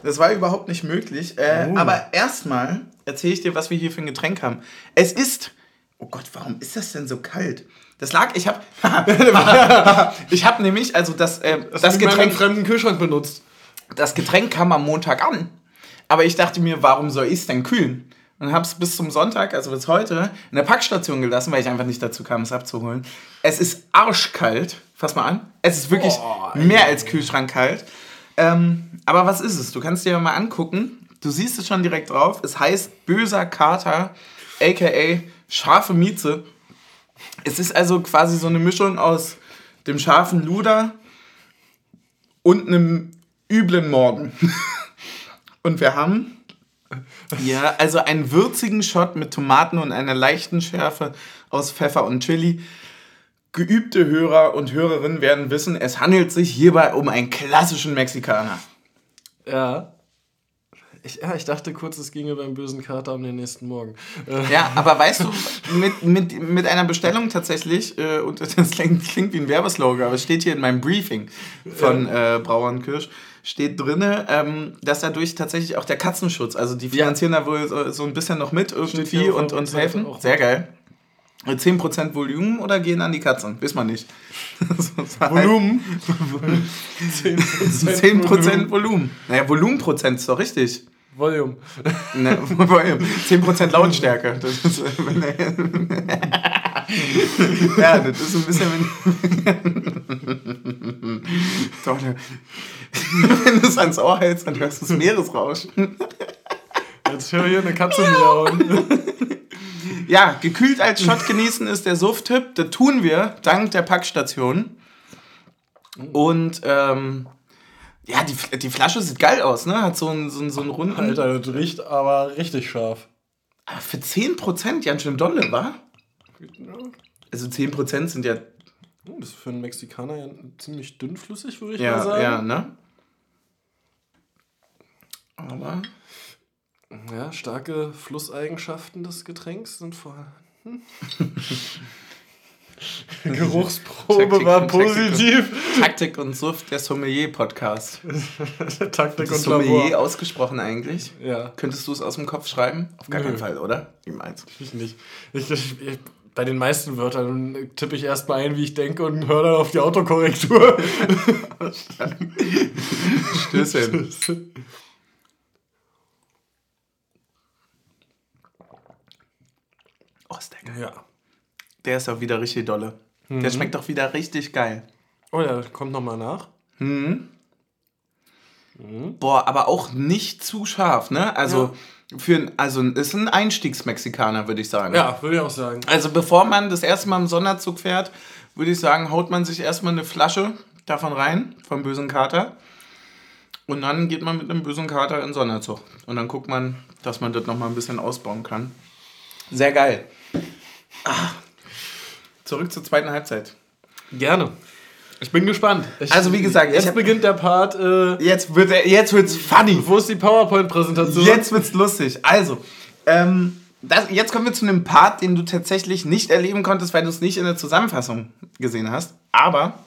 Das war überhaupt nicht möglich. Äh, Aber erstmal erzähle ich dir, was wir hier für ein Getränk haben. Es ist. Oh Gott, warum ist das denn so kalt? Das lag, ich habe, ich habe nämlich, also das, äh, das, einen Getränk, fremden Kühlschrank benutzt. das Getränk kam am Montag an. Aber ich dachte mir, warum soll ich es denn kühlen? Und habe es bis zum Sonntag, also bis heute, in der Packstation gelassen, weil ich einfach nicht dazu kam, es abzuholen. Es ist arschkalt. Fass mal an. Es ist wirklich Boah, mehr als Kühlschrankkalt. Ähm, aber was ist es? Du kannst dir mal angucken. Du siehst es schon direkt drauf. Es heißt böser Kater, aka scharfe Mieze. Es ist also quasi so eine Mischung aus dem scharfen Luder und einem üblen Morgen. Und wir haben ja, also einen würzigen Shot mit Tomaten und einer leichten Schärfe aus Pfeffer und Chili. Geübte Hörer und Hörerinnen werden wissen, es handelt sich hierbei um einen klassischen Mexikaner. Ja. Ich, ja, ich dachte kurz, es ginge beim bösen Kater um den nächsten Morgen. Äh, Ja, aber weißt du, mit, mit, mit einer Bestellung tatsächlich, äh, und das klingt, klingt wie ein Werbeslogan, aber es steht hier in meinem Briefing von äh, Brauer und Kirsch, steht drin, ähm, dass dadurch tatsächlich auch der Katzenschutz, also die finanzieren da wohl so, so ein bisschen noch mit irgendwie und der uns helfen. Sehr geil. 10% Volumen oder gehen an die Katzen? Wissen wir nicht. Volumen. 10%, 10 Volumen. Naja, Volumenprozent ist doch richtig. Volume. Ne, 10% Lautstärke. Das ist, äh, wenn er- ja, das ist ein bisschen. Wenn, Doch, ne. wenn du es ans Ohr hältst, dann hörst du das Meeresrauschen. Jetzt höre hier eine Katze miauen. Ja, gekühlt als Shot genießen ist der Suff-Tipp. Das tun wir dank der Packstation. Und ähm, ja, die, die Flasche sieht geil aus, ne? Hat so einen, so einen, so einen runden. Alter, das riecht aber richtig scharf. Aber Für 10% ganz schön dolle, wa? Also 10% sind ja. Oh, das ist für einen Mexikaner ja ziemlich dünnflüssig, würde ich Ja, mal sagen. ja, ne? Aber. Ja, starke Flusseigenschaften des Getränks sind vorhanden. Geruchsprobe Taktik war Taktik positiv. Taktik und Suft, der Sommelier-Podcast. Taktik und Labor. Sommelier ausgesprochen eigentlich? Ja, Könntest du es aus dem Kopf schreiben? Auf gar Nö. keinen Fall, oder? Wie meinst ich nicht. Ich, ich, ich, bei den meisten Wörtern tippe ich erstmal ein, wie ich denke und höre dann auf die Autokorrektur. Stößchen. Oh, ist der geil. ja. Der ist auch wieder richtig dolle. Der schmeckt doch wieder richtig geil. Oh ja, kommt nochmal nach. Boah, aber auch nicht zu scharf, ne? Also, für ein, also ist ein Einstiegsmexikaner, würde ich sagen. Ja, würde ich auch sagen. Also bevor man das erste Mal im Sonderzug fährt, würde ich sagen, haut man sich erstmal eine Flasche davon rein, vom bösen Kater. Und dann geht man mit einem bösen Kater in den Sonderzug. Und dann guckt man, dass man das nochmal ein bisschen ausbauen kann. Sehr geil. Ah. Zurück zur zweiten Halbzeit. Gerne. Ich bin gespannt. Ich, Also, wie gesagt, jetzt hab- beginnt der Part. Äh, Jetzt, wird, jetzt wird's funny. wo ist die PowerPoint-Präsentation? Jetzt wird's lustig. Also, ähm, das, jetzt kommen wir zu einem Part, den du tatsächlich nicht erleben konntest, weil du es nicht in der Zusammenfassung gesehen hast. Aber,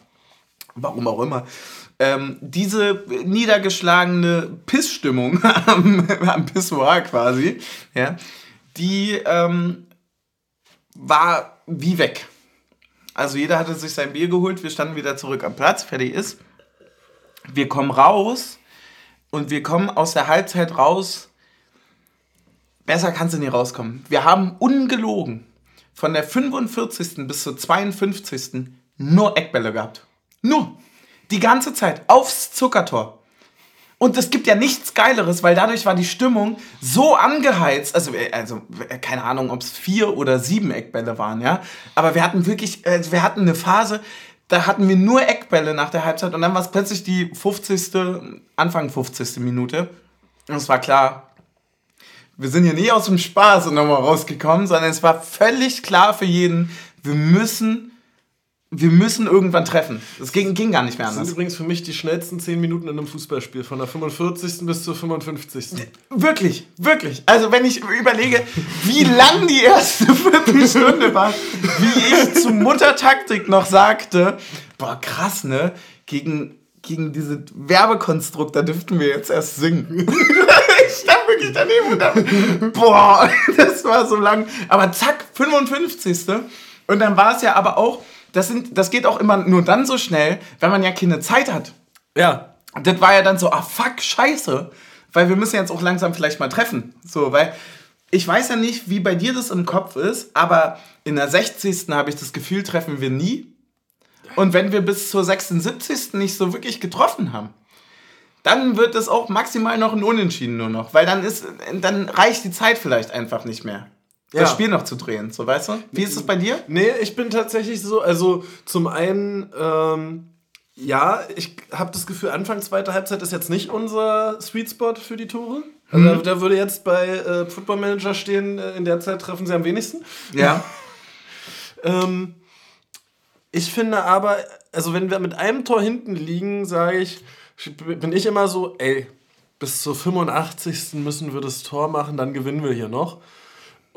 warum auch immer, ähm, diese niedergeschlagene Pissstimmung am, am Pissoir quasi, ja, die ähm, war wie weg. Also jeder hatte sich sein Bier geholt, wir standen wieder zurück am Platz, fertig ist. Wir kommen raus und wir kommen aus der Halbzeit raus. Besser kannst du nicht rauskommen. Wir haben ungelogen von der 45. bis zur 52. nur Eckbälle gehabt. Nur. Die ganze Zeit. Aufs Zuckertor. Und es gibt ja nichts Geileres, weil dadurch war die Stimmung so angeheizt. Also, äh, also äh, keine Ahnung, ob es vier oder sieben Eckbälle waren, ja. Aber wir hatten wirklich, äh, wir hatten eine Phase, da hatten wir nur Eckbälle nach der Halbzeit und dann war es plötzlich die 50. Anfang 50. Minute. Und es war klar, wir sind hier nie aus dem Spaß und nochmal rausgekommen, sondern es war völlig klar für jeden, wir müssen, wir müssen irgendwann treffen. Es ging, ging gar nicht mehr Das sind anders. übrigens für mich die schnellsten 10 Minuten in einem Fußballspiel, von der 45. bis zur 55. Wirklich, wirklich. Also wenn ich überlege, wie lang die erste Viertelstunde war, wie ich zu Muttertaktik noch sagte, boah, krass, ne? Gegen, gegen diese Werbekonstrukt, da dürften wir jetzt erst singen. ich stand wirklich daneben und dann, boah, das war so lang. Aber zack, 55. Und dann war es ja aber auch, das, sind, das geht auch immer nur dann so schnell, wenn man ja keine Zeit hat. Ja. Und das war ja dann so, ah fuck, scheiße. Weil wir müssen jetzt auch langsam vielleicht mal treffen. So, weil ich weiß ja nicht, wie bei dir das im Kopf ist, aber in der 60. habe ich das Gefühl, treffen wir nie. Und wenn wir bis zur 76. nicht so wirklich getroffen haben, dann wird es auch maximal noch ein Unentschieden nur noch. Weil dann ist, dann reicht die Zeit vielleicht einfach nicht mehr. Ja. Das Spiel noch zu drehen, so weißt du? Wie ist es bei dir? Nee, ich bin tatsächlich so, also zum einen, ähm, ja, ich habe das Gefühl, Anfang zweiter Halbzeit ist jetzt nicht unser Sweet Spot für die Tore. Also da, da würde jetzt bei äh, Football Manager stehen, äh, in der Zeit treffen sie am wenigsten. Ja. Ähm, ich finde aber, also wenn wir mit einem Tor hinten liegen, sage ich, bin ich immer so, ey, bis zur 85. müssen wir das Tor machen, dann gewinnen wir hier noch.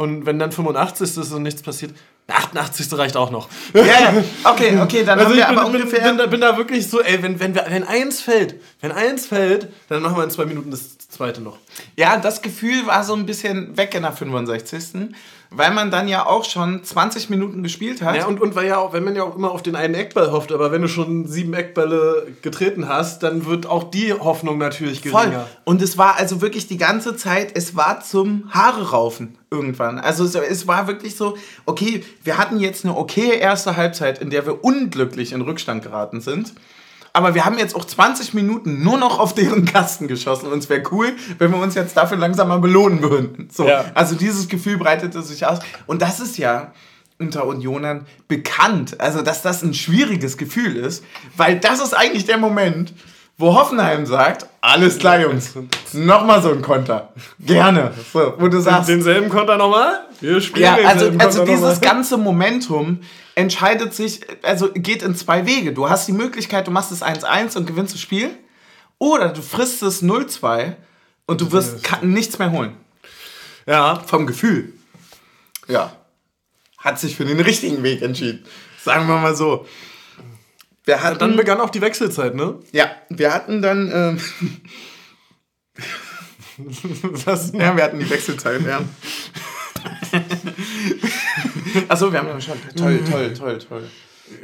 Und wenn dann 85. ist und nichts passiert, 88. reicht auch noch. ja, ja. Okay, okay, dann Also haben wir bin, aber bin, ungefähr... bin, da, bin da wirklich so, ey, wenn, wenn, wenn eins fällt, wenn eins fällt, dann machen wir in zwei Minuten das zweite noch. Ja, das Gefühl war so ein bisschen weg in der 65. Weil man dann ja auch schon 20 Minuten gespielt hat. Ja, und, und weil ja auch, wenn man ja auch immer auf den einen Eckball hofft, aber wenn du schon sieben Eckbälle getreten hast, dann wird auch die Hoffnung natürlich Voll. geringer. Und es war also wirklich die ganze Zeit, es war zum Haare raufen irgendwann. Also es, es war wirklich so, okay, wir hatten jetzt eine okay erste Halbzeit, in der wir unglücklich in Rückstand geraten sind. Aber wir haben jetzt auch 20 Minuten nur noch auf deren Kasten geschossen. Und es wäre cool, wenn wir uns jetzt dafür langsam mal belohnen würden. So. Ja. Also dieses Gefühl breitete sich aus. Und das ist ja unter Unionern bekannt. Also, dass das ein schwieriges Gefühl ist. Weil das ist eigentlich der Moment, wo Hoffenheim sagt, alles klar, Jungs. Nochmal so ein Konter. Gerne. So, wo du sagst. Denselben Konter nochmal? Wir spielen Ja, also, also dieses ganze Momentum entscheidet sich, also geht in zwei Wege. Du hast die Möglichkeit, du machst es 1-1 und gewinnst das Spiel. Oder du frisst es 0-2 und du wirst nichts mehr holen. Ja, Vom Gefühl. Ja. Hat sich für den richtigen Weg entschieden. Sagen wir mal so. Wir hatten, dann begann auch die Wechselzeit, ne? ja, wir hatten dann, ähm, Das, ja, wir hatten die Wechselzeit, ja. Achso, wir haben ja schon. Toll, toll, toll, toll.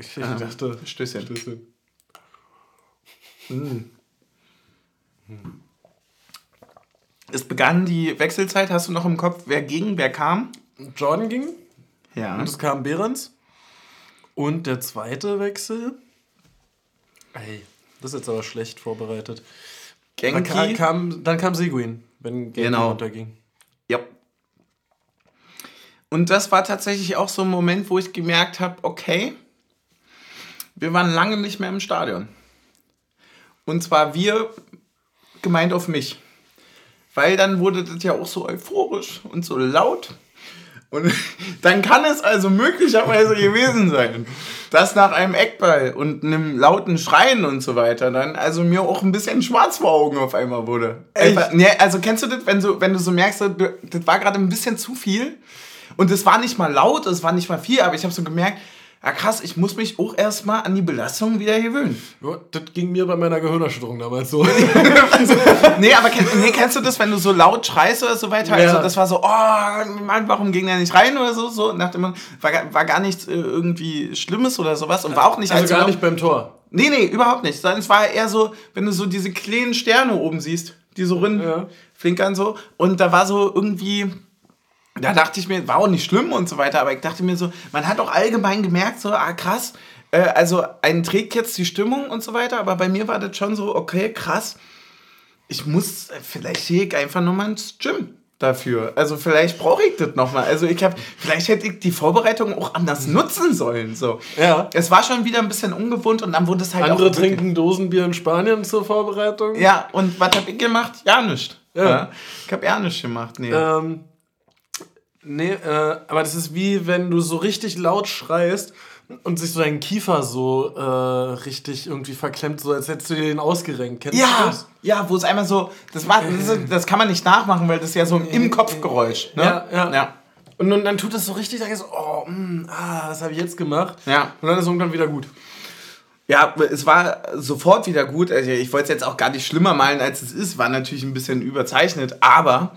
ich, ich dachte, Stößchen. Stößchen. Es begann die Wechselzeit. Hast du noch im Kopf, wer ging, wer kam? Jordan ging Ja. und es kam Behrens. Und der zweite Wechsel. Ey, das ist jetzt aber schlecht vorbereitet. Dann kam, Genki. kam, dann kam Seguin, wenn Genki Genau. runterging. Ja. Und das war tatsächlich auch so ein Moment, wo ich gemerkt habe, okay, wir waren lange nicht mehr im Stadion. Und zwar wir gemeint auf mich. Weil dann wurde das ja auch so euphorisch und so laut. Und dann kann es also möglicherweise gewesen sein, dass nach einem Eckball und einem lauten Schreien und so weiter dann also mir auch ein bisschen schwarz vor Augen auf einmal wurde. Echt? Einfach, ne, also kennst du das, wenn du, wenn du so merkst, so, das war gerade ein bisschen zu viel und es war nicht mal laut, es war nicht mal viel, aber ich habe so gemerkt, ja krass, ich muss mich auch erstmal an die Belastung wieder gewöhnen. Ja, das ging mir bei meiner Gehirnerschütterung damals so. nee, aber kenn, nee, kennst du das, wenn du so laut schreist oder so weiter? Ja. Also das war so, oh Mann, warum ging der nicht rein oder so? so nach dem, war, gar- war gar nichts äh, irgendwie Schlimmes oder sowas und war auch nicht Also gar nicht beim Tor. Nee, nee, überhaupt nicht. Sondern es war eher so, wenn du so diese kleinen Sterne oben siehst, die so rin Ja. flinkern so. Und da war so irgendwie, da dachte ich mir, war auch nicht schlimm und so weiter, aber ich dachte mir so, man hat auch allgemein gemerkt, so, ah krass, äh, also einen trägt jetzt die Stimmung und so weiter, aber bei mir war das schon so, okay, krass, ich muss, vielleicht gehe ich einfach nochmal ins Gym dafür. Also vielleicht brauche ich das nochmal. Also ich habe, vielleicht hätte ich die Vorbereitung auch anders nutzen sollen. So. Ja. Es war schon wieder ein bisschen ungewohnt und dann wurde es halt Andere auch trinken Dosenbier in Spanien zur Vorbereitung. Ja, und was hab ich gemacht? Ja, nichts. Ja. Ja. Ich hab ja nichts gemacht, nee. Ähm, nee, äh, aber das ist wie wenn du so richtig laut schreist und sich so dein Kiefer so äh, richtig irgendwie verklemmt, so als hättest du dir den ausgerenkt. Kennst du ja, das? ja, wo es einmal so, das, war, das, ist- das kann man nicht nachmachen, weil das ist ja so ein im Kopfgeräusch. Ne? Ja, ja. ja. Und dann, dann tut das so richtig, dann so, oh, mh, ah, was habe ich jetzt gemacht? Ja. Und dann ist irgendwann wieder gut. Ja, es war sofort wieder gut. Also ich wollte es jetzt auch gar nicht schlimmer malen, als es ist. War natürlich ein bisschen überzeichnet. Aber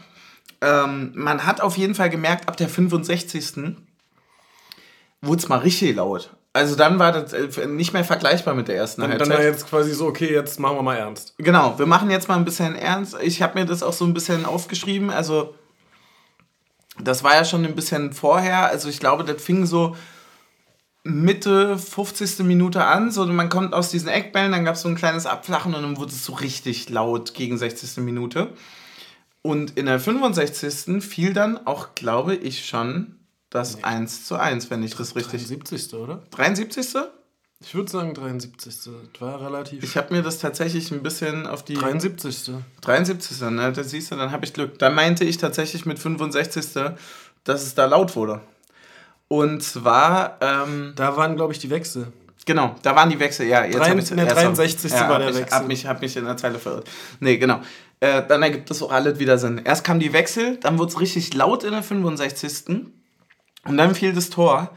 ähm, man hat auf jeden Fall gemerkt, ab der 65. wurde es mal richtig laut. Also dann war das äh, nicht mehr vergleichbar mit der ersten Und Halbzeit. dann war jetzt quasi so, okay, jetzt machen wir mal ernst. Genau, wir machen jetzt mal ein bisschen ernst. Ich habe mir das auch so ein bisschen aufgeschrieben. Also, das war ja schon ein bisschen vorher. Also, ich glaube, das fing so Mitte 50. Minute an. So, man kommt aus diesen Eckbällen, dann gab es so ein kleines Abflachen und dann wurde es so richtig laut gegen 60. Minute. Und in der 65. fiel dann auch, glaube ich, schon das 1 zu 1, wenn ich das richtig. 73. oder? 73. Ich würde sagen 73. Das war relativ. Ich habe mir das tatsächlich ein bisschen auf die. 73. 73. Ne? Da siehst du, dann habe ich Glück. Da meinte ich tatsächlich mit 65. dass es da laut wurde. Und zwar, ähm, Da waren, glaube ich, die Wechsel. genau, da waren die Wechsel. Ja, jetzt Drei- ich's- in der ja, sorry. 63. war hab der mich, Wechsel. Hab mich, hab mich in der Zeile verirrt. Nee, genau. Äh, dann ergibt das auch alles wieder Sinn. Erst kam die Wechsel, dann wurde es richtig laut in der 65. Und dann fiel das Tor,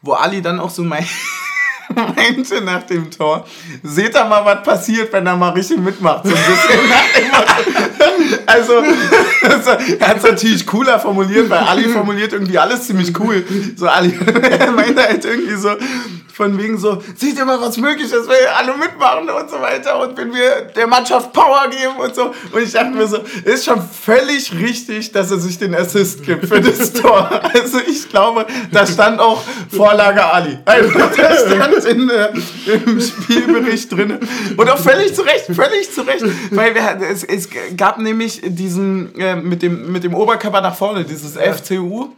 wo Ali dann auch so mein meinte nach dem Tor, seht ihr mal, was passiert, wenn er mal richtig mitmacht. So ein bisschen nach dem Motto. Also, also, er hat es natürlich cooler formuliert, weil Ali formuliert irgendwie alles ziemlich cool. So, Ali er meinte halt irgendwie so, von wegen so, seht ihr mal, was möglich ist, wenn wir alle mitmachen und so weiter und wenn wir der Mannschaft Power geben und so. Und ich dachte mir so, ist schon völlig richtig, dass er sich den Assist gibt für das Tor. Also ich glaube, da stand auch Vorlage Ali. Also das stand in, äh, im Spielbericht drin. Und auch völlig zu Recht, völlig zu Recht. Weil wir, es, es gab nämlich diesen, äh, mit, dem, mit dem Oberkörper nach vorne, dieses FCU.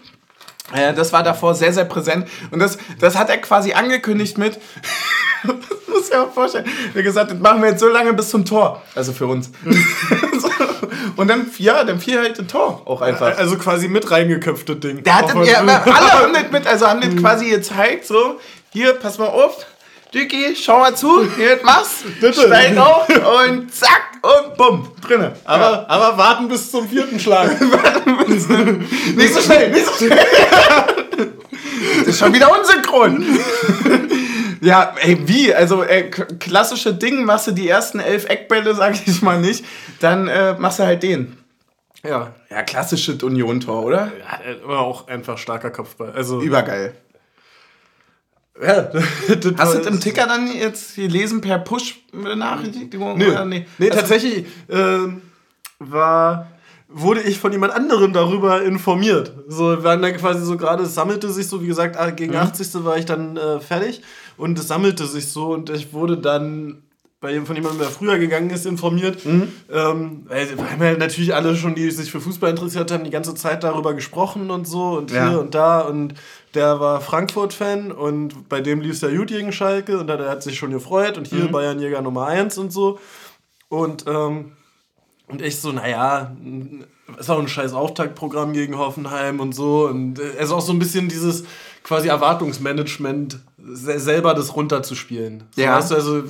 Äh, das war davor sehr, sehr präsent. Und das, das hat er quasi angekündigt mit, das muss ich mir vorstellen, er hat gesagt, das machen wir jetzt so lange bis zum Tor. Also für uns. Und dann, ja, dann fiel halt das Tor auch einfach. Also quasi mit reingeköpftes Ding. Der hat, ja, alle haben das mit, also haben das quasi gezeigt, so, hier, pass mal auf, Dücki, schau mal zu, hier machst, steig auf und zack und bumm, drinne. aber, aber warten bis zum vierten Schlag. Nicht so schnell, nicht so schnell. Das ist schon wieder unsynchron. Ja, ey, wie? Also, äh, k- klassische Ding, machst du die ersten elf Eckbälle, sag ich mal nicht, dann äh, machst du halt den. ja. Ja, klassisches Union-Tor, oder? Ja, war auch einfach starker Kopfball. Also, Übergeil. Ja, Hast du das im Ticker dann jetzt gelesen per Push-Benachrichtigung? Nö, oder nee? nee Also- tatsächlich ähm, war, wurde ich von jemand anderem darüber informiert. So, wir waren dann quasi so gerade, es sammelte sich so, wie gesagt, ah, Mhm. gegen 80. war ich dann äh, fertig und es sammelte sich so und ich wurde dann bei, von jemandem, der früher gegangen ist, informiert. Mhm. Ähm, weil wir natürlich alle schon, die sich für Fußball interessiert haben, die ganze Zeit darüber gesprochen und so und Ja. hier und da und der war Frankfurt-Fan und bei dem lief es ja gut gegen Schalke und der hat sich schon gefreut und hier Bayernjäger Nummer 1 und so. Und, ähm, und ich so, naja, ist auch ein scheiß Auftaktprogramm gegen Hoffenheim und so. Und äh, es ist auch so ein bisschen dieses quasi Erwartungsmanagement, se selber das runterzuspielen. So, Ja. Weißt du, also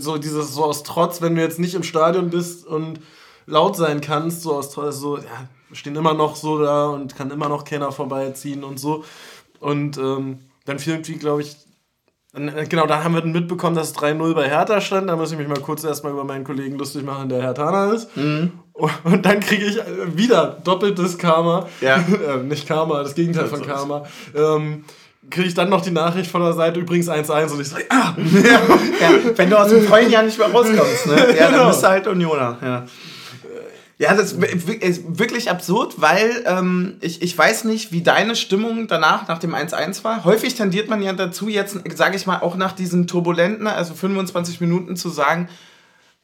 so dieses so aus Trotz, wenn du jetzt nicht im Stadion bist und laut sein kannst, so aus Trotz, so, ja, stehen immer noch so da und kann immer noch keiner vorbeiziehen und so. Und ähm, dann fiel irgendwie, glaube ich, äh, Genau, da haben wir dann mitbekommen, dass es 3-0 bei Hertha stand. Da muss ich mich mal kurz erstmal über meinen Kollegen lustig machen, der Herthaner ist. Und und dann kriege ich äh, wieder doppeltes Karma. Ja. äh, nicht Karma, das Gegenteil von Karma. Ähm, kriege ich dann noch die Nachricht von der Seite, übrigens 1-1. Und ich so, ah, ja, wenn du aus dem vollen Jahr nicht mehr rauskommst, ne? Ja, dann Genau. bist du halt Unioner. Ja, ja das ist wi- ist wirklich absurd, weil ähm, ich, ich weiß nicht, wie deine Stimmung danach, nach dem 1-1 war. Häufig tendiert man ja dazu, jetzt, sage ich mal, auch nach diesen turbulenten, also 25 Minuten zu sagen,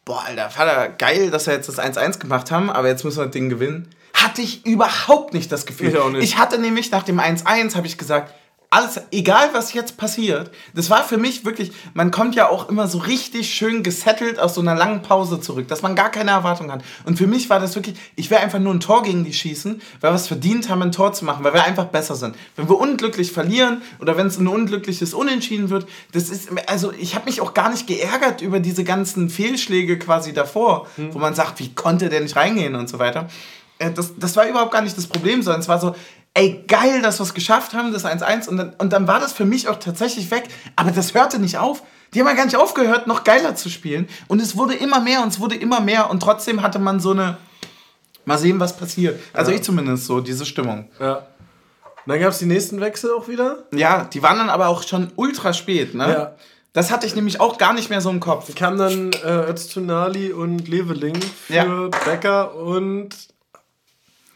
boah, Alter, Vater, geil, dass wir jetzt das 1-1 gemacht haben, aber jetzt müssen wir das Ding gewinnen. Hatte ich überhaupt nicht das Gefühl. Ich nicht. Ich hatte nämlich nach dem 1-1, habe ich gesagt, alles, egal was jetzt passiert, das war für mich wirklich, man kommt ja auch immer so richtig schön gesettelt aus so einer langen Pause zurück, dass man gar keine Erwartung hat. Und für mich war das wirklich, ich will einfach nur ein Tor gegen die schießen, weil wir es verdient haben, ein Tor zu machen, weil wir einfach besser sind. Wenn wir unglücklich verlieren oder wenn es ein unglückliches Unentschieden wird, das ist, also ich habe mich auch gar nicht geärgert über diese ganzen Fehlschläge quasi davor, wo man sagt, wie konnte der nicht reingehen und so weiter. Äh, Das, das war überhaupt gar nicht das Problem, sondern es war so, ey, geil, dass wir es geschafft haben, das 1-1. Und dann, und dann war das für mich auch tatsächlich weg. Aber das hörte nicht auf. Die haben ja gar nicht aufgehört, noch geiler zu spielen. Und es wurde immer mehr und es wurde immer mehr. Und trotzdem hatte man so eine, mal sehen, was passiert. Also Ja. ich zumindest so, diese Stimmung. ja. Und dann gab es die nächsten Wechsel auch wieder. Ja, die waren dann aber auch schon ultra spät, ne? Ja. Das hatte ich nämlich auch gar nicht mehr so im Kopf. Kam dann äh, Öztunali und Leveling für Ja. Becker und.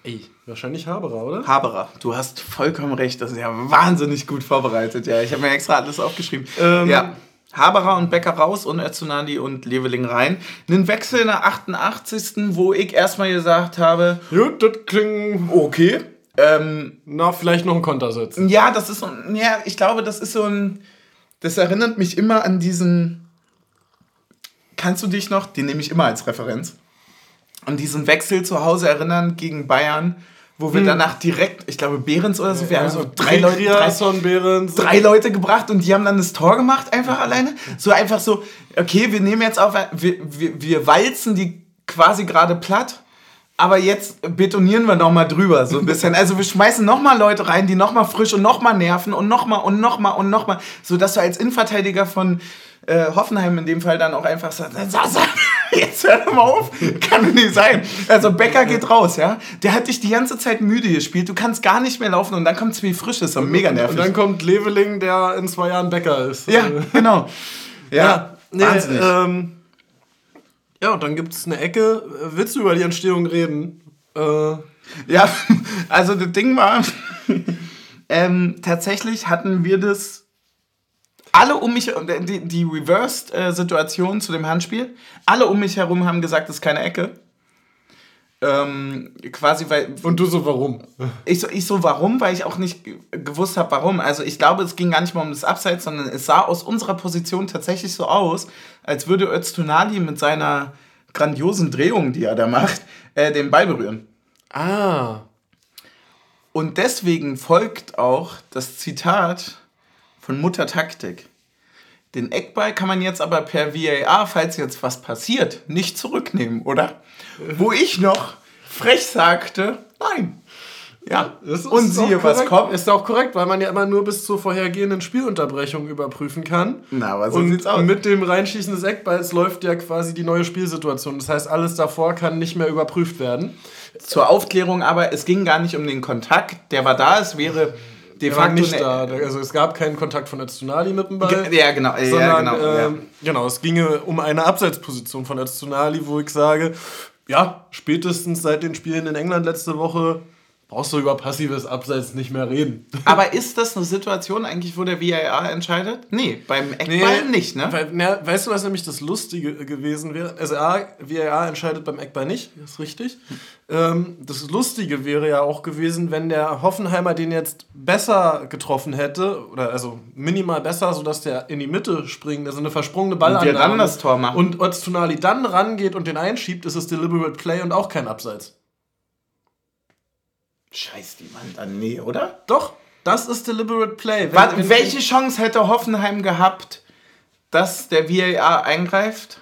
Ey, wahrscheinlich Haberer, oder? Haberer, du hast vollkommen recht. Das ist ja wahnsinnig gut vorbereitet. Ja, ich habe mir extra alles aufgeschrieben. Ähm, ja. Haberer und Becker raus und Öztunali und Leveling rein. Einen Wechsel in der 88. wo ich erstmal gesagt habe, Gut, das klingt. okay. Ähm, Na, vielleicht noch ein Konter setzen. ja, das ist so, ein- ja, ich glaube, das ist so ein, das erinnert mich immer an diesen, kannst du dich noch, den nehme ich immer als Referenz, an diesen Wechsel zu Hause erinnern gegen Bayern, wo wir danach direkt, ich glaube, Behrens oder so, wir haben so drei Leute, drei, drei Leute gebracht und die haben dann das Tor gemacht, einfach alleine. So einfach so, okay, wir nehmen jetzt auf, wir, wir, wir walzen die quasi gerade platt. Aber jetzt betonieren wir noch mal drüber, so ein bisschen. Also wir schmeißen noch mal Leute rein, die noch mal frisch und noch mal nerven und noch mal und noch mal und noch mal, so dass du als Innenverteidiger von äh, Hoffenheim in dem Fall dann auch einfach sagst, Sasa, jetzt hör mal auf, kann doch nicht sein. Also Becker geht raus, ja. Der hat dich die ganze Zeit müde gespielt, du kannst gar nicht mehr laufen und dann kommt Zwie Frisch, das ist doch mega nervig. Und dann kommt Leveling, der in zwei Jahren Bäcker ist. Ja, Äh, genau. Ja, ja nee, wahnsinnig. ähm, ja, und dann gibt es eine Ecke. Willst du über die Entstehung reden? Äh, Ja, also das Ding war, ähm, tatsächlich hatten wir das alle um mich, die, die Reversed-Situation zu dem Handspiel, alle um mich herum haben gesagt, das ist keine Ecke. ähm, quasi, weil. Und du so, warum? Ich so, ich so, warum? Weil ich auch nicht ge- gewusst habe, warum. Also ich glaube, es ging gar nicht mal um das Abseits, sondern es sah aus unserer Position tatsächlich so aus, als würde Öztunali mit seiner grandiosen Drehung, die er da macht, äh, den Ball berühren. Ah. Und deswegen folgt auch das Zitat von Mutter Taktik. Den Eckball kann man jetzt aber per VAR, falls jetzt was passiert, nicht zurücknehmen, oder? Wo ich noch frech sagte, nein. Ja, Das ist und auch siehe, was korrekt. kommt. Ist auch korrekt, weil man ja immer nur bis zur vorhergehenden Spielunterbrechung überprüfen kann. Na, aber so und sieht's aus. mit dem Reinschießen des Eckballs läuft ja quasi die neue Spielsituation. Das heißt, alles davor kann nicht mehr überprüft werden. Zur Aufklärung aber, es ging gar nicht um den Kontakt, der war da, es wäre de facto nicht eine- da. Also es gab keinen Kontakt von Öztunali mit dem Ball. Ja, genau, äh, ja, sondern, genau. ja. ähm, genau, es ginge um eine Abseitsposition von Öztunali, wo ich sage, ja, spätestens seit den Spielen in England letzte Woche brauchst du über passives Abseits nicht mehr reden. Aber ist das eine Situation eigentlich, wo der VAR entscheidet? Nee, beim Eckball nicht, ne? Weil, na, weißt du, was nämlich das Lustige gewesen wäre? Also A, VAR entscheidet beim Eckball nicht, ist richtig. Ähm, das Lustige wäre ja auch gewesen, wenn der Hoffenheimer den jetzt besser getroffen hätte, oder also minimal besser, sodass der in die Mitte springt, also eine versprungene Ballannahme. wir dann das Tor machen. Und Öztunali dann rangeht und den einschiebt, ist es Deliberate Play und auch kein Abseits. Scheiß die Wand an, nee, oder? Doch, das ist Deliberate Play. Wenn- Warte, wenn- welche Chance hätte Hoffenheim gehabt, dass der VAR eingreift?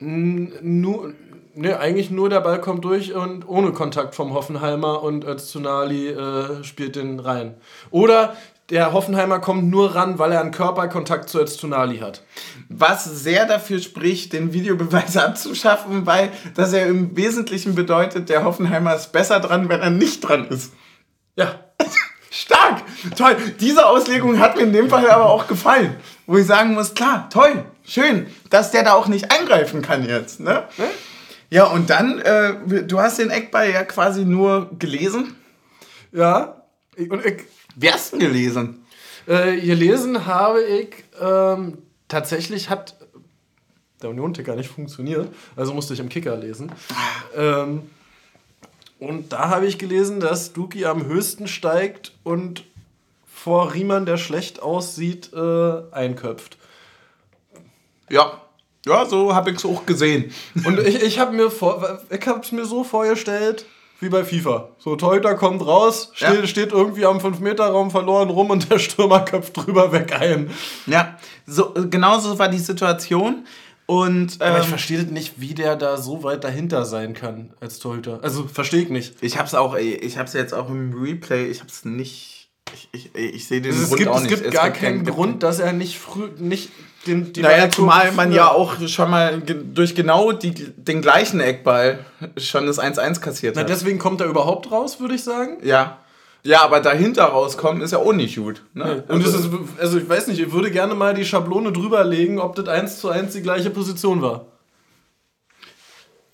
Nur, ne, eigentlich nur der Ball kommt durch und ohne Kontakt vom Hoffenheimer und Öztunali äh, spielt den rein. Oder der Hoffenheimer kommt nur ran, weil er einen Körperkontakt zu Öztunali hat. Was sehr dafür spricht, den Videobeweis abzuschaffen, weil das ja im Wesentlichen bedeutet, der Hoffenheimer ist besser dran, wenn er nicht dran ist. Ja. Stark! Toll! Diese Auslegung hat mir in dem Fall aber auch gefallen. Wo ich sagen muss, klar, toll, schön, dass der da auch nicht eingreifen kann jetzt. Ne? Ja, und dann, äh, du hast den Eckball ja quasi nur gelesen. Ja. Und ich, Wer hast denn gelesen? äh, gelesen habe ich, ähm, tatsächlich hat der Union-Ticker nicht funktioniert, also musste ich im Kicker lesen. Ähm, und da habe ich gelesen, dass Duki am höchsten steigt und vor Riemann, der schlecht aussieht, äh, einköpft. Ja. Ja, so habe ich es auch gesehen. Und ich, ich habe mir vor, ich habe es mir so vorgestellt, wie bei FIFA. So, Torhüter kommt raus, steht, Ja. steht irgendwie am 5-Meter-Raum verloren rum und der Stürmer köpft drüber weg ein. Ja, so, genauso war die Situation. Und Aber ähm, ich verstehe das nicht, wie der da so weit dahinter sein kann als Torhüter. Also, verstehe ich nicht. ich habe es auch, ey, ich habe es jetzt auch im Replay, ich habe es nicht, ich, ich, ich sehe den Also es Grund gibt, auch es nicht. gibt gar keinen- keinen Grund, dass er nicht früh, nicht den, die Naja, zumal man ja auch schon mal durch genau die, den gleichen Eckball schon das 1-1 kassiert Na, hat. deswegen kommt er überhaupt raus, würde ich sagen. ja. Ja, aber dahinter rauskommen ist ja auch nicht gut. Ne? Und also, es ist, also ich weiß nicht, ich würde gerne mal die Schablone drüberlegen, ob das 1 zu 1 die gleiche Position war.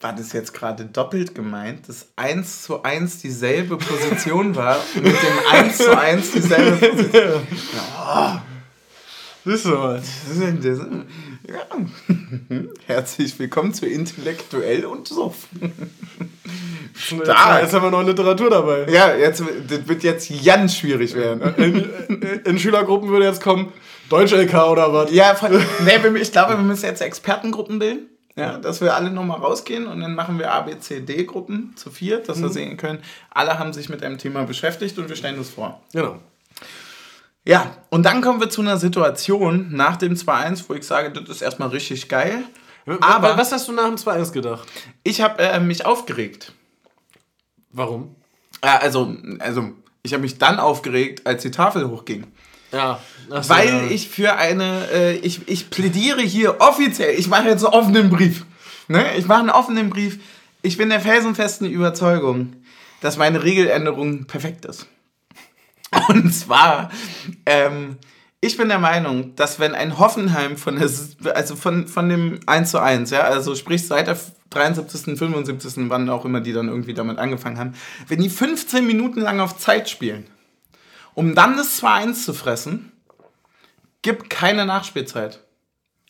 war das jetzt gerade doppelt gemeint, dass 1 zu 1 dieselbe Position war und mit dem 1 zu 1 dieselbe Position. Siehst du mal. Ja. Herzlich willkommen zu Intellektuell und Suff. Stark. Jetzt haben wir noch Literatur dabei. Ja, jetzt, das wird jetzt ganz schwierig werden. In, in Schülergruppen würde jetzt kommen, Deutsch-LK oder was? Ja, von, nee, ich glaube, wir müssen jetzt Expertengruppen bilden. Ja, dass wir alle nochmal rausgehen und dann machen wir A, B, C, D-Gruppen zu vier, dass wir sehen können, alle haben sich mit einem Thema beschäftigt und wir stellen das vor. Genau. Ja, und dann kommen wir zu einer Situation nach dem 2-1, wo ich sage, das ist erstmal richtig geil. Aber was hast du nach dem 2-1 gedacht? ich habe äh, mich aufgeregt. Warum? Äh, also, also, ich habe mich dann aufgeregt, als die Tafel hochging. Ja. So, Weil ja. ich für eine, äh, ich, ich plädiere hier offiziell, ich mache jetzt einen offenen Brief. Ne? Ich mache einen offenen Brief. Ich bin der felsenfesten Überzeugung, dass meine Regeländerung perfekt ist. Und zwar, ähm, ich bin der Meinung, dass wenn ein Hoffenheim von der, also von, von dem 1 zu 1, ja, also sprich seit der 73., 75., wann auch immer die dann irgendwie damit angefangen haben, wenn die 15 Minuten lang auf Zeit spielen, um dann das 2-1 zu fressen, gibt keine Nachspielzeit.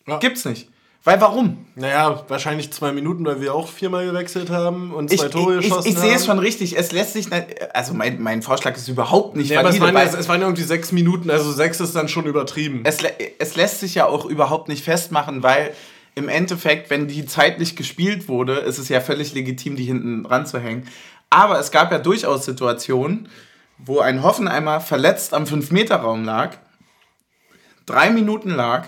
Ja. Gibt's nicht. Weil warum? Naja, wahrscheinlich zwei Minuten, weil wir auch viermal gewechselt haben und zwei ich, Tore ich, geschossen ich, ich haben. sehe es schon richtig. Es lässt sich also mein, mein Vorschlag ist überhaupt nicht Ja, aber es valide, waren, weil es waren irgendwie sechs Minuten, also sechs ist dann schon übertrieben. es, es lässt sich ja auch überhaupt nicht festmachen, weil im Endeffekt, wenn die zeitlich gespielt wurde, ist es ja völlig legitim, die hinten ranzuhängen. Aber es gab ja durchaus Situationen, wo ein Hoffenheimer verletzt am 5-Meter-Raum lag, drei Minuten lag,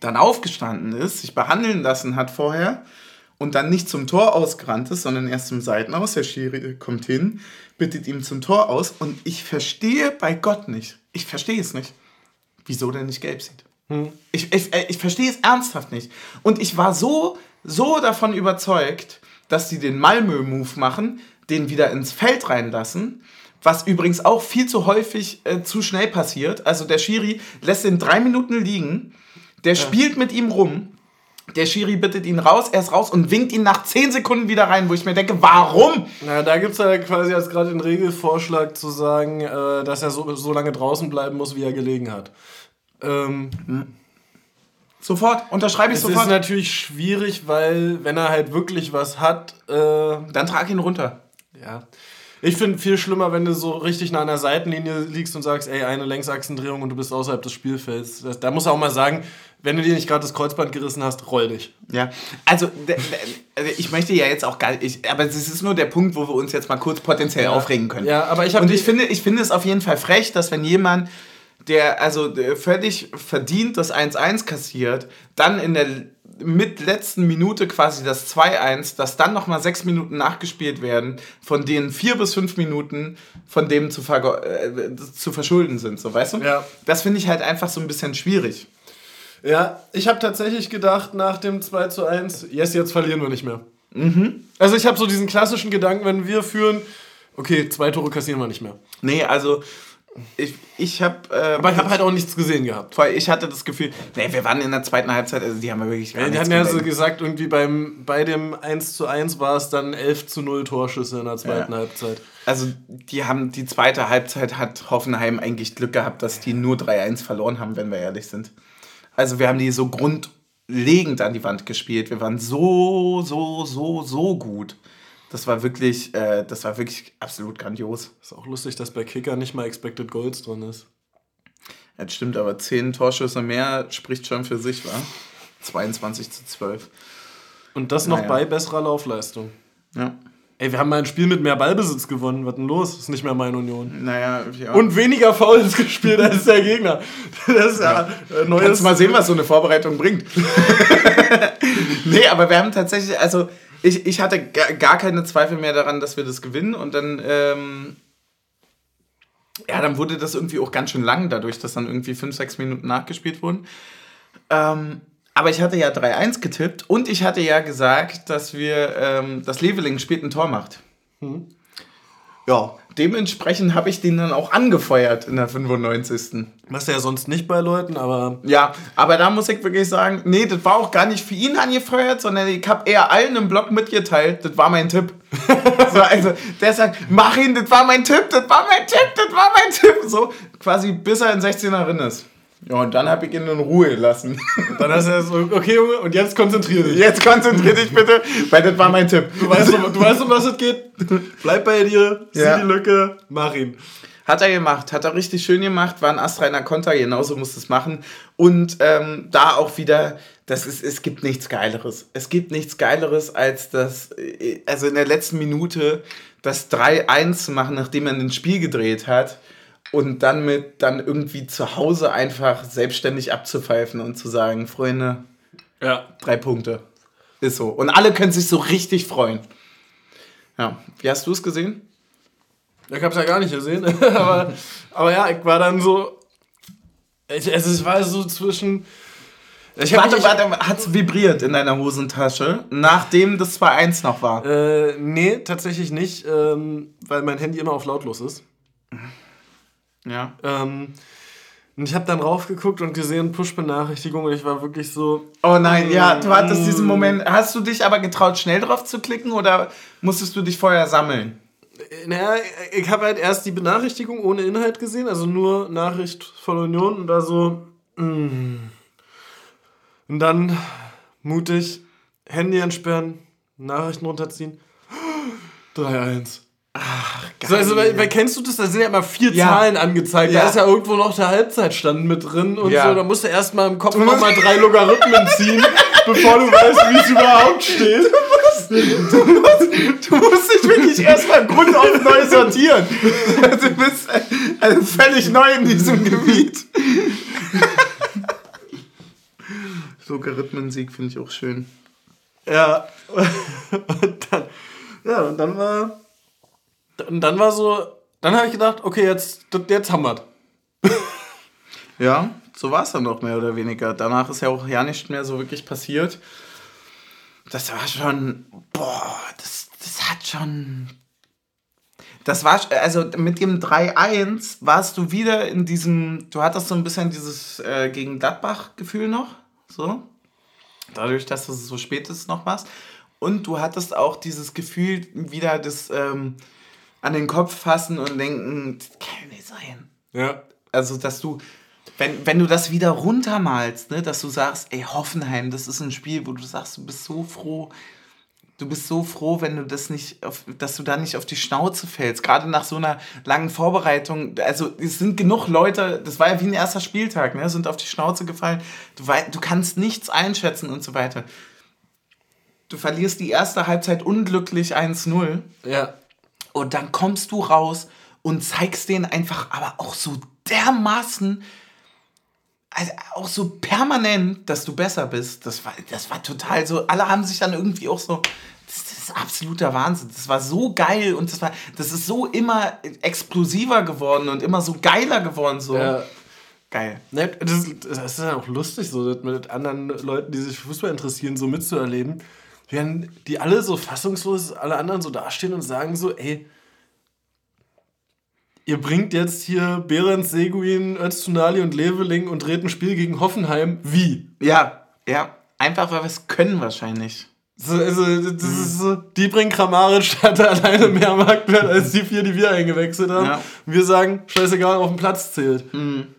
dann aufgestanden ist, sich behandeln lassen hat vorher und dann nicht zum Tor ausgerannt ist, sondern erst zum Seitenaus. Der Schiri kommt hin, bittet ihm zum Tor aus und ich verstehe bei Gott nicht, ich verstehe es nicht, wieso der nicht gelb sieht. Ich, ich, äh, ich verstehe es ernsthaft nicht. Und ich war so, so davon überzeugt, dass die den Malmö-Move machen, den wieder ins Feld reinlassen, was übrigens auch viel zu häufig äh, zu schnell passiert. Also der Schiri lässt ihn drei Minuten liegen, der spielt mit ihm rum, der Schiri bittet ihn raus, er ist raus und winkt ihn nach zehn Sekunden wieder rein, wo ich mir denke, warum? Na, da gibt es ja quasi jetzt gerade den Regelvorschlag zu sagen, äh, dass er so, so lange draußen bleiben muss, wie er gelegen hat. Ähm, Sofort, unterschreibe ich es ist sofort. natürlich schwierig, weil wenn er halt wirklich was hat, äh, Dann trag ihn runter. ja. Ich finde viel schlimmer, wenn du so richtig nah an der Seitenlinie liegst und sagst, ey, eine Längsachsendrehung und du bist außerhalb des Spielfelds. Das, da muss er auch mal sagen, wenn du dir nicht gerade das Kreuzband gerissen hast, roll dich. Ja, also also ich möchte ja jetzt auch gar nicht, aber es ist nur der Punkt, wo wir uns jetzt mal kurz potenziell aufregen können. Ja, aber ich hab Und ich finde, ich finde es auf jeden Fall frech, dass wenn jemand, der also völlig verdient das 1-1 kassiert, dann in der mit letzten Minute quasi das 2-1, dass dann nochmal sechs Minuten nachgespielt werden, von denen vier bis fünf Minuten von dem zu, äh, zu verschulden sind, so weißt du? Ja. Das finde ich halt einfach so ein bisschen schwierig. Ja, ich habe tatsächlich gedacht nach dem 2 zu 1, yes, jetzt verlieren wir nicht mehr. Also ich habe so diesen klassischen Gedanken, wenn wir führen, okay, zwei Tore kassieren wir nicht mehr. Nee, also ich, ich habe äh, Aber ich habe halt auch nichts gesehen gehabt. Voll, ich hatte das Gefühl, nee, wir waren in der zweiten Halbzeit, also die haben wir wirklich gar Die nichts hatten ja so gesagt, irgendwie beim, bei dem 1 zu 1 war es dann 11 zu 0 Torschüsse in der zweiten Ja. Halbzeit. Also die haben die zweite Halbzeit hat Hoffenheim eigentlich Glück gehabt, dass die nur 3-1 verloren haben, wenn wir ehrlich sind. Also wir haben die so grundlegend an die Wand gespielt. Wir waren so, so, so, so gut. Das war wirklich, äh, das war wirklich absolut grandios. Ist auch lustig, dass bei Kicker nicht mal Expected Goals drin ist. Das stimmt, aber 10 Torschüsse mehr spricht schon für sich, wa? 22 zu 12. Und das noch Naja. bei besserer Laufleistung. Ja. Ey, wir haben mal ein Spiel mit mehr Ballbesitz gewonnen. Was denn los? Ist nicht mehr meine Union. Naja, ja. Und weniger Fouls gespielt als der Gegner. Das ist ja, äh, neues. Kannst mal sehen, was so eine Vorbereitung bringt. nee, aber wir haben tatsächlich, also ich, ich hatte ga- gar keine Zweifel mehr daran, dass wir das gewinnen und dann, ähm, ja, dann wurde das irgendwie auch ganz schön lang, dadurch, dass dann irgendwie 5, 6 Minuten nachgespielt wurden. Ähm, aber ich hatte ja 3-1 getippt und ich hatte ja gesagt, dass wir, ähm, dass Leveling spät ein Tor macht. Ja, dementsprechend habe ich den dann auch angefeuert in der 95. Machst du ja sonst nicht bei Leuten, aber Ja, aber da muss ich wirklich sagen, nee, das war auch gar nicht für ihn angefeuert, sondern ich habe eher allen im Blog mitgeteilt, das war mein Tipp. so, also, der sagt, mach ihn, das war mein Tipp, das war mein Tipp, das war mein Tipp. So, quasi bis er in 16er drin ist. Ja, und dann habe ich ihn in Ruhe gelassen. dann hast du ja so, okay Junge, und jetzt konzentrier dich. Jetzt konzentrier dich bitte, weil das war mein Tipp. Du weißt, um, du weißt, um was es geht. Bleib bei dir, sieh Ja. die Lücke, mach ihn. Hat er gemacht, hat er richtig schön gemacht, war ein astreiner Konter, genauso muss es machen. Und ähm, da auch wieder, das ist, es gibt nichts Geileres. Es gibt nichts Geileres, als das, äh, also in der letzten Minute das 3-1 zu machen, nachdem man ein Spiel gedreht hat und dann mit dann irgendwie zu Hause einfach selbstständig abzupfeifen und zu sagen, Freunde, Ja. drei Punkte. Ist so. Und alle können sich so richtig freuen. Ja, wie hast du es gesehen? Ich hab's ja gar nicht gesehen. aber, aber ja, ich war dann so. Ich, also es war so zwischen. Ich Warte, warte, hat's vibriert in deiner Hosentasche, nachdem das 2-1 noch war? Äh, nee, tatsächlich nicht, ähm, weil mein Handy immer auf lautlos ist. Ja. Ähm, und ich habe dann raufgeguckt und gesehen Push-Benachrichtigung und ich war wirklich so. Oh nein, ja, du hattest diesen Moment. Hast du dich aber getraut, schnell drauf zu klicken oder musstest du dich vorher sammeln? äh, Naja, ich habe halt erst die Benachrichtigung ohne Inhalt gesehen, also nur Nachricht von Union und da so. mm. Und dann mutig Handy entsperren, Nachrichten runterziehen. 3-1. Ach, geil. So, also, weil, weil, kennst du das? Da sind ja immer vier ja. Zahlen angezeigt. Ja. Da ist ja irgendwo noch der Halbzeitstand mit drin und ja. so. Da musst du erstmal im Kopf nochmal drei Logarithmen ziehen, bevor du weißt, wie es überhaupt steht. Du musst, du musst dich wirklich erstmal Grund auf neu sortieren. Du bist also völlig neu in diesem Gebiet. Logarithmensieg finde ich auch schön. Ja. Und dann, ja, und dann war. Und dann war so. Dann habe ich gedacht, okay, jetzt, jetzt wir Ja, so war es dann auch mehr oder weniger. Danach ist ja auch ja nicht mehr so wirklich passiert. Das war schon. Boah, das, das hat schon. Das war, also mit dem 3-1 warst du wieder in diesem, du hattest so ein bisschen dieses äh, gegen Gladbach-Gefühl noch, so. Dadurch, dass du so spät noch warst. Und du hattest auch dieses Gefühl, wieder das ähm, an den Kopf fassen und denken, das kann nicht sein. Ja. Also, dass du, wenn, wenn du das wieder runtermalst, ne, dass du sagst, ey, Hoffenheim, das ist ein Spiel, wo du sagst, du bist so froh, du bist so froh, wenn du das nicht, auf, dass du da nicht auf die Schnauze fällst. Gerade nach so einer langen Vorbereitung. Also es sind genug Leute, das war ja wie ein erster Spieltag, ne, sind auf die Schnauze gefallen. Du, wei du kannst nichts einschätzen und so weiter du verlierst die erste Halbzeit unglücklich 1-0. Ja. Und dann kommst du raus und zeigst denen einfach aber auch so dermaßen, also auch so permanent, dass du besser bist. Das war, das war total so, alle haben sich dann irgendwie auch so, das, das ist absoluter Wahnsinn. Das war so geil und das war, das ist so immer explosiver geworden und immer so geiler geworden. So. Ja. Geil. Ne, das, das ist ja auch lustig, so mit anderen Leuten, die sich für Fußball interessieren, so mitzuerleben während die alle so fassungslos, alle anderen so dastehen und sagen so, ey, ihr bringt jetzt hier Behrens, Seguin, Öztunali und Leveling und dreht ein Spiel gegen Hoffenheim. Wie? Ja, ja. Einfach, weil wir es können wahrscheinlich. So, also, das mhm. ist so, die bringen Kramaric, hatte alleine mehr Marktwert als die vier, die wir eingewechselt haben. Ja. Und wir sagen, scheißegal, auf dem Platz zählt. Mhm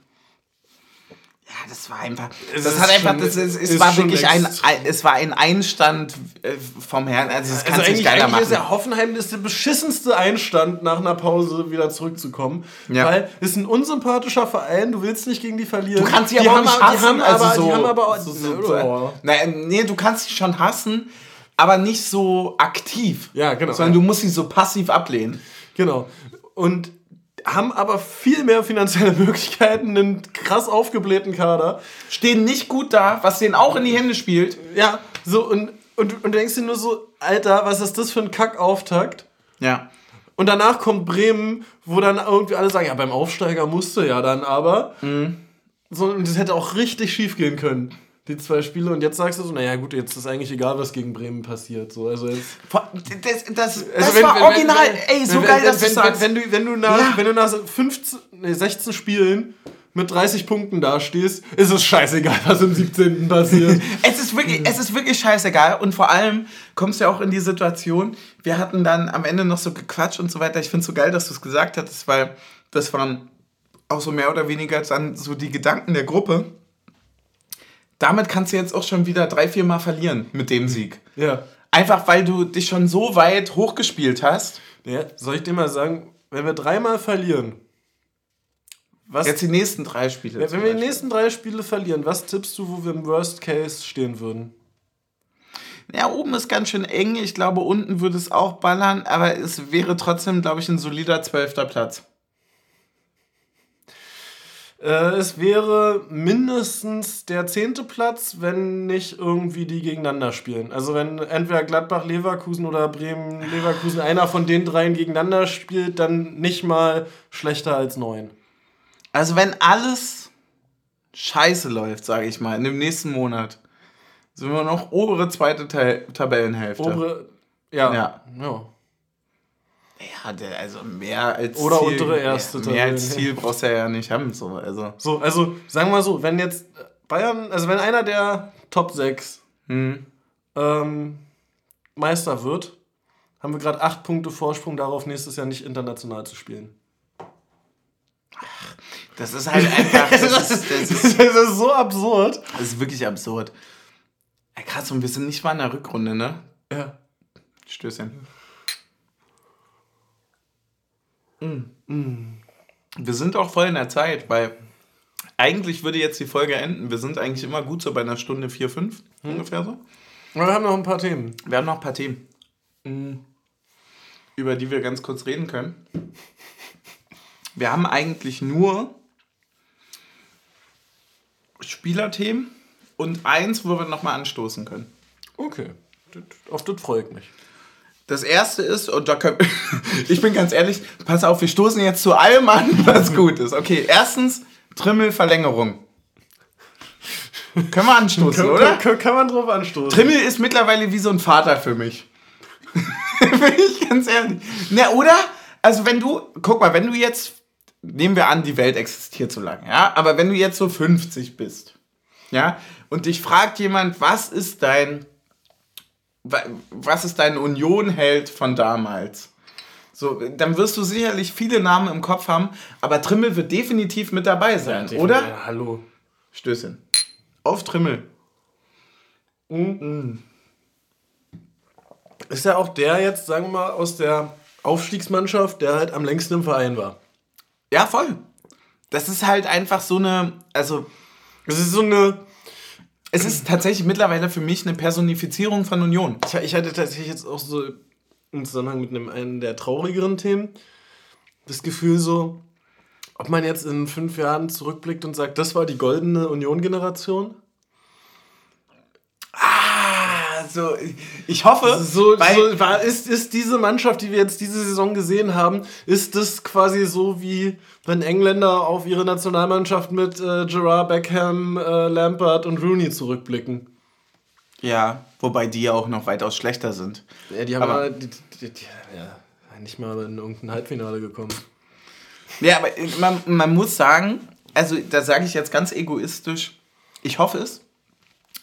das war einfach. Es das hat einfach, schon, das ist, es ist war wirklich ein, ein, es war ein Einstand äh, vom Herrn. Also, das kannst also nicht geiler machen. Ist ja Hoffenheim ist der beschissenste Einstand, nach einer Pause wieder zurückzukommen. Ja. Weil es ist ein unsympathischer Verein, du willst nicht gegen die verlieren. Du kannst sie aber auch nicht hassen. Die haben also aber, so, die haben aber so, so, so, nee, du kannst sie schon hassen, aber nicht so aktiv. Ja, genau. Sondern ja. du musst sie so passiv ablehnen. Genau. Und haben aber viel mehr finanzielle Möglichkeiten, einen krass aufgeblähten Kader. Stehen nicht gut da, was denen auch in die Hände spielt. Ja, so und, und, und denkst dir nur so, Alter, was ist das für ein Kackauftakt? Ja. Und danach kommt Bremen, wo dann irgendwie alle sagen, ja, beim Aufsteiger musste ja dann aber. Mhm. So, und das hätte auch richtig schief gehen können die zwei Spiele und jetzt sagst du so, naja gut, jetzt ist eigentlich egal, was gegen Bremen passiert. So, also jetzt, das das, das also wenn, war wenn, original, wenn, ey, so geil, dass du sagst. Wenn, du, wenn, du nach, ja. wenn du nach 15, nee, 16 Spielen mit 30 Punkten dastehst, ist es scheißegal, was im 17. passiert. es, ist wirklich, es ist wirklich scheißegal und vor allem kommst du ja auch in die Situation, wir hatten dann am Ende noch so gequatscht und so weiter. Ich finde es so geil, dass du es gesagt hattest, weil das waren auch so mehr oder weniger dann so die Gedanken der Gruppe damit kannst du jetzt auch schon wieder drei, vier Mal verlieren mit dem Sieg. Ja. Einfach weil du dich schon so weit hochgespielt hast. Ja, soll ich dir mal sagen, wenn wir dreimal verlieren. Was, jetzt die nächsten drei Spiele. Wenn, wenn wir die nächsten drei Spiele verlieren, was tippst du, wo wir im Worst Case stehen würden? Ja, oben ist ganz schön eng. Ich glaube, unten würde es auch ballern, aber es wäre trotzdem, glaube ich, ein solider zwölfter Platz. Äh, es wäre mindestens der zehnte Platz, wenn nicht irgendwie die gegeneinander spielen. Also wenn entweder Gladbach, Leverkusen oder Bremen, Leverkusen einer von den dreien gegeneinander spielt, dann nicht mal schlechter als neun. Also wenn alles scheiße läuft, sage ich mal, in dem nächsten Monat, sind wir noch obere zweite Ta Tabellenhälfte. Obere, ja. ja. ja. Ja, der, also mehr als Oder Ziel, untere erste Mehr, mehr als Ziel brauchst du ja nicht haben. So, also. so, also sagen wir mal so, wenn jetzt Bayern, also wenn einer der Top 6 hm. ähm, Meister wird, haben wir gerade acht Punkte Vorsprung darauf, nächstes Jahr nicht international zu spielen. Das ist halt einfach. Das, ist, das, ist, das ist so absurd. Das ist wirklich absurd. Ja, krass, und wir sind nicht mal in der Rückrunde, ne? Ja. Stößchen. Mm. Wir sind auch voll in der Zeit, weil eigentlich würde jetzt die Folge enden. Wir sind eigentlich immer gut so bei einer Stunde 4, 5 ungefähr so. Wir haben noch ein paar Themen. Wir haben noch ein paar Themen, über die wir ganz kurz reden können. Wir haben eigentlich nur Spielerthemen und eins, wo wir nochmal anstoßen können. Okay. Auf das freut mich. Das erste ist, und da können, ich bin ganz ehrlich, pass auf, wir stoßen jetzt zu allem an, was gut ist. Okay, erstens, Trimmelverlängerung. Können wir anstoßen, Kann, oder? kann, kann man drauf anstoßen. Trimmel ist mittlerweile wie so ein Vater für mich. Bin ich ganz ehrlich. Na, oder? Also, wenn du, guck mal, wenn du jetzt, nehmen wir an, die Welt existiert so lange, ja, aber wenn du jetzt so 50 bist, ja, und dich fragt jemand, was ist dein, was ist dein Union-Held von damals? So, dann wirst du sicherlich viele Namen im Kopf haben, aber Trimmel wird definitiv mit dabei sein, oder? Ja, hallo. Stößchen. Auf Trimmel. Ist ja auch der jetzt, sagen wir mal, aus der Aufstiegsmannschaft, der halt am längsten im Verein war. Ja, voll. Das ist halt einfach so eine, also Es ist so eine. Es ist tatsächlich mittlerweile für mich eine Personifizierung von Union. Ich, ich hatte tatsächlich jetzt auch so im Zusammenhang mit einem, einem der traurigeren Themen das Gefühl so, ob man jetzt in fünf Jahren zurückblickt und sagt, das war die goldene Union-Generation. Also ich hoffe, So, so war, ist, ist diese Mannschaft, die wir jetzt diese Saison gesehen haben, ist das quasi so wie wenn Engländer auf ihre Nationalmannschaft mit äh, Gerard Beckham, äh, Lampard und Rooney zurückblicken? ja, wobei die ja auch noch weitaus schlechter sind. Ja, die haben Aber- aber, die, die, die, ja, nicht mal in irgendein Halbfinale gekommen. Ja, aber man, man muss sagen, also da sage ich jetzt ganz egoistisch, ich hoffe es,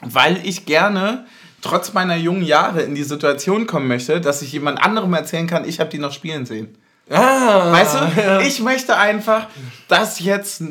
weil ich gerne trotz meiner jungen Jahre in die Situation kommen möchte, dass ich jemand anderem erzählen kann, ich habe die noch spielen sehen. Ah, Weißt du, ich möchte einfach, dass jetzt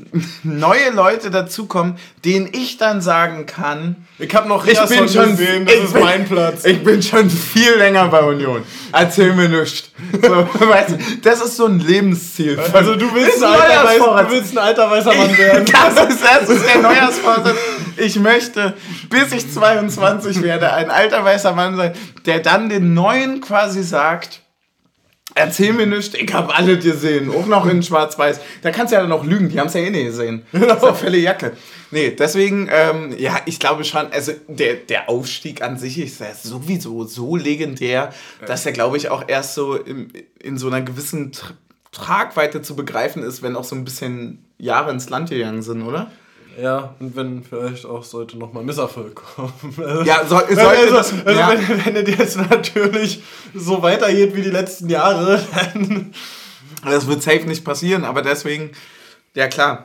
neue Leute dazukommen, denen ich dann sagen kann, ich habe noch ich bin Riasson schon, gesehen, das ich ist bin, mein Platz. Ich bin schon viel länger bei Union. Erzähl mir nichts. So, weißt du, das ist so ein Lebensziel. Also du willst, ein alter, weiß, du willst ein alter weißer Mann werden. Das ist, das ist der Neujahrsvorsatz. Ich möchte, bis ich 22 werde, ein alter weißer Mann sein, der dann den Neuen quasi sagt, erzähl mir nichts, ich habe alle gesehen, auch noch in schwarz-weiß. Da kannst du ja dann noch lügen, die haben es ja eh nicht gesehen. Das ist ja Fälle Jacke. Nee, deswegen, ähm, ja, ich glaube schon, also der, der Aufstieg an sich ist ja sowieso so legendär, dass er, glaube ich, auch erst so im, in so einer gewissen Tra Tragweite zu begreifen ist, wenn auch so ein bisschen Jahre ins Land gegangen sind, oder? Ja, und wenn vielleicht auch sollte nochmal Misserfolg kommen. Ja, so, sollte also, das, also ja. wenn, wenn es jetzt natürlich so weitergeht wie die letzten Jahre, dann. das wird safe nicht passieren, aber deswegen, ja klar.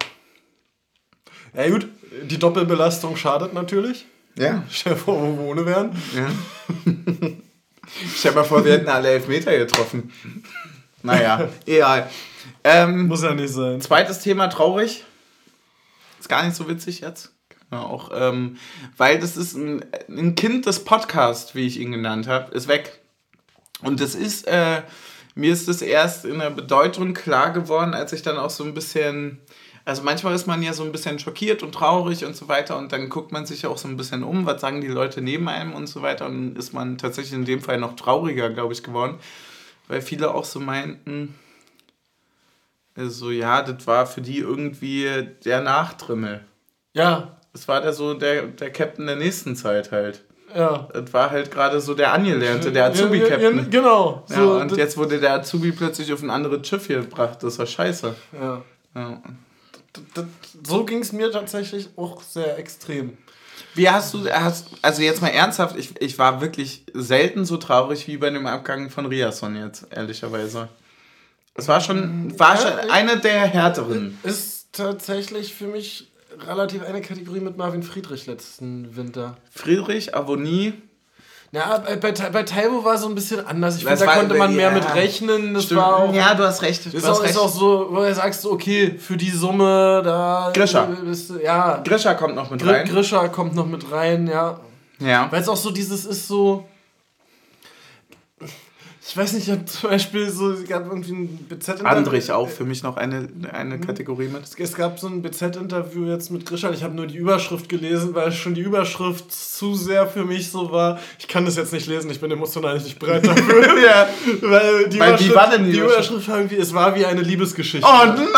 Ja, gut, die Doppelbelastung schadet natürlich. Ja, Stell dir vor, wo wir ohne wären. ja. Stell dir mal vor, wir hätten alle Elfmeter getroffen. Naja, egal. Ähm, Muss ja nicht sein. zweites Thema, traurig. Ist gar nicht so witzig jetzt. Ja, auch, ähm, weil das ist ein, ein Kind des Podcasts, wie ich ihn genannt habe, ist weg. Und das ist, äh, mir ist das erst in der Bedeutung klar geworden, als ich dann auch so ein bisschen, also manchmal ist man ja so ein bisschen schockiert und traurig und so weiter und dann guckt man sich auch so ein bisschen um, was sagen die Leute neben einem und so weiter und ist man tatsächlich in dem Fall noch trauriger, glaube ich, geworden, weil viele auch so meinten, also ja, das war für die irgendwie der Nachtrimmel. Ja, Das war der so der, der Captain der nächsten Zeit halt. ja. Das war halt gerade so der Angelernte, der Ja, ja, Azubi-Captain. Genau. Ja, So, und das- jetzt wurde der Azubi plötzlich auf ein anderes Schiff hier gebracht. Das war scheiße. ja. Ja. D- d- So ging es mir tatsächlich auch sehr extrem. Wie hast du, hast, also jetzt mal ernsthaft, ich, ich war wirklich selten so traurig wie bei dem Abgang von Riasson jetzt, ehrlicherweise. Es war schon, war Ja, schon eine der härteren. Ist tatsächlich für mich relativ eine Kategorie mit Marvin Friedrich letzten Winter. Friedrich, Avonie, Ja, bei, bei, bei Taibo war es so ein bisschen anders. Ich Das finde, da konnte man mehr ja. mit rechnen. Das Stimmt. war auch. ja, du hast recht. Du Ist hast auch, recht. ist auch so, wo du sagst, okay, für die Summe, da. Grischer. Bist, ja. Grischer kommt noch mit Gr rein. Grischer kommt noch mit rein, ja. Ja. Weil es auch so dieses ist so. Ich weiß nicht, ich habe zum Beispiel so, es gab irgendwie ein BZ-Interview. Andrich auch für mich noch eine, eine Kategorie mit. Es gab so ein BZ-Interview jetzt mit Grisha. Ich habe nur die Überschrift gelesen, weil schon die Überschrift zu sehr für mich so war. Ich kann das jetzt nicht lesen, ich bin emotional nicht bereit dafür. ja. Weil die Weil Überschrift, die die Überschrift? Überschrift war irgendwie, es war wie eine Liebesgeschichte. Oh nein!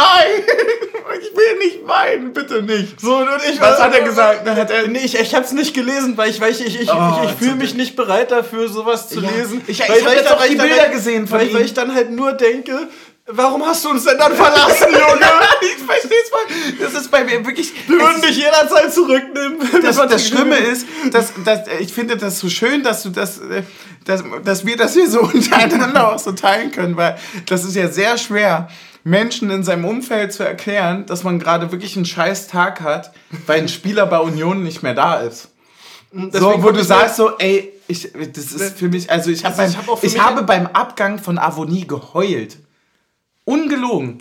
Ich will nicht weinen, bitte nicht. So, und ich Was hat er gesagt? Da hat er- nee, ich, ich hab's nicht gelesen, weil ich, weil ich, ich, ich, Oh, ich, ich fühle mich nicht bereit dafür, sowas zu Ja. lesen. Ich- ich weil, hab weil jetzt dann- auch die ich dann Bilder halt, gesehen von weil, ihm. weil ich dann halt nur denke, warum hast du uns denn dann verlassen, Junge? ich versteh's mal. Das ist bei mir wirklich. Wir würden dich jederzeit zurücknehmen. das, das Schlimme ist, dass, dass ich finde das so schön, dass du das, äh, dass, dass wir das hier so untereinander auch so teilen können, weil das ist ja sehr schwer, Menschen in seinem Umfeld zu erklären, dass man gerade wirklich einen scheiß Tag hat, weil ein Spieler bei Union nicht mehr da ist. So, wo du ich sagst so, ey, ich, das ist für mich, also ich, hab Also ich beim, hab auch für ich habe beim Abgang von Avonie geheult. Ungelogen.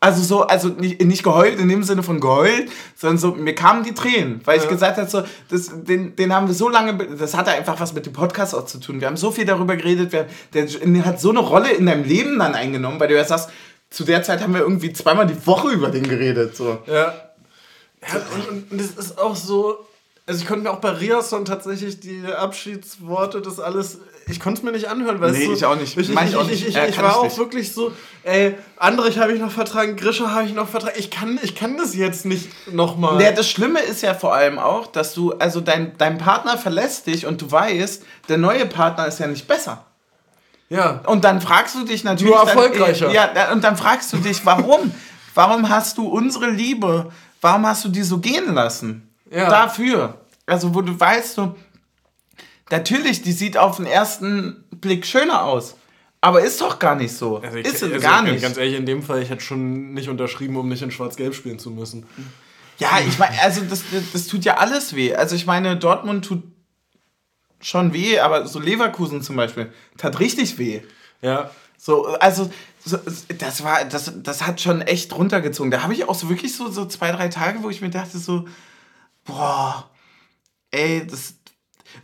Also so, also nicht, nicht geheult in dem Sinne von geheult, sondern so, mir kamen die Tränen, weil ich gesagt habe, so, das, den, den haben wir so lange, das hatte einfach was mit dem Podcast auch zu tun. Wir haben so viel darüber geredet, wir, der hat so eine Rolle in deinem Leben dann eingenommen, weil du ja sagst, zu der Zeit haben wir irgendwie zweimal die Woche über den geredet. So. Ja. ja und, und, das ist auch so. Also ich konnte mir auch bei Riasson tatsächlich die Abschiedsworte, das alles, ich konnte es mir nicht anhören, weißt Nee, du? ich auch nicht. Ich, ich, ich ich, auch ich, nicht. ich, Äh, ich war auch nicht. wirklich so, ey, Andrich habe ich noch vertragen, Grisha habe ich noch vertragen. Ich kann, ich kann das jetzt nicht nochmal. Ja, das Schlimme ist ja vor allem auch, dass du, also dein, dein Partner verlässt dich und du weißt, der neue Partner ist ja nicht besser. Ja. Und dann fragst du dich natürlich. Nur erfolgreicher. Dann, ja, da- und dann fragst du dich, warum? warum hast du unsere Liebe, warum hast du die so gehen lassen? Ja. Dafür. Also, wo du weißt, so, natürlich, die sieht auf den ersten Blick schöner aus. Aber ist doch gar nicht so. Also ich- ist also es gar ganz- nicht. Ganz ehrlich, in dem Fall, ich hätte schon nicht unterschrieben, um nicht in Schwarz-Gelb spielen zu müssen. Ja, ich meine, also das, das tut ja alles weh. Also ich meine, Dortmund tut schon weh, aber so Leverkusen zum Beispiel tat richtig weh. Ja. So, also so, das war, das, das hat schon echt runtergezogen. Da habe ich auch so wirklich so, so zwei, drei Tage, wo ich mir dachte so, boah, ey, das.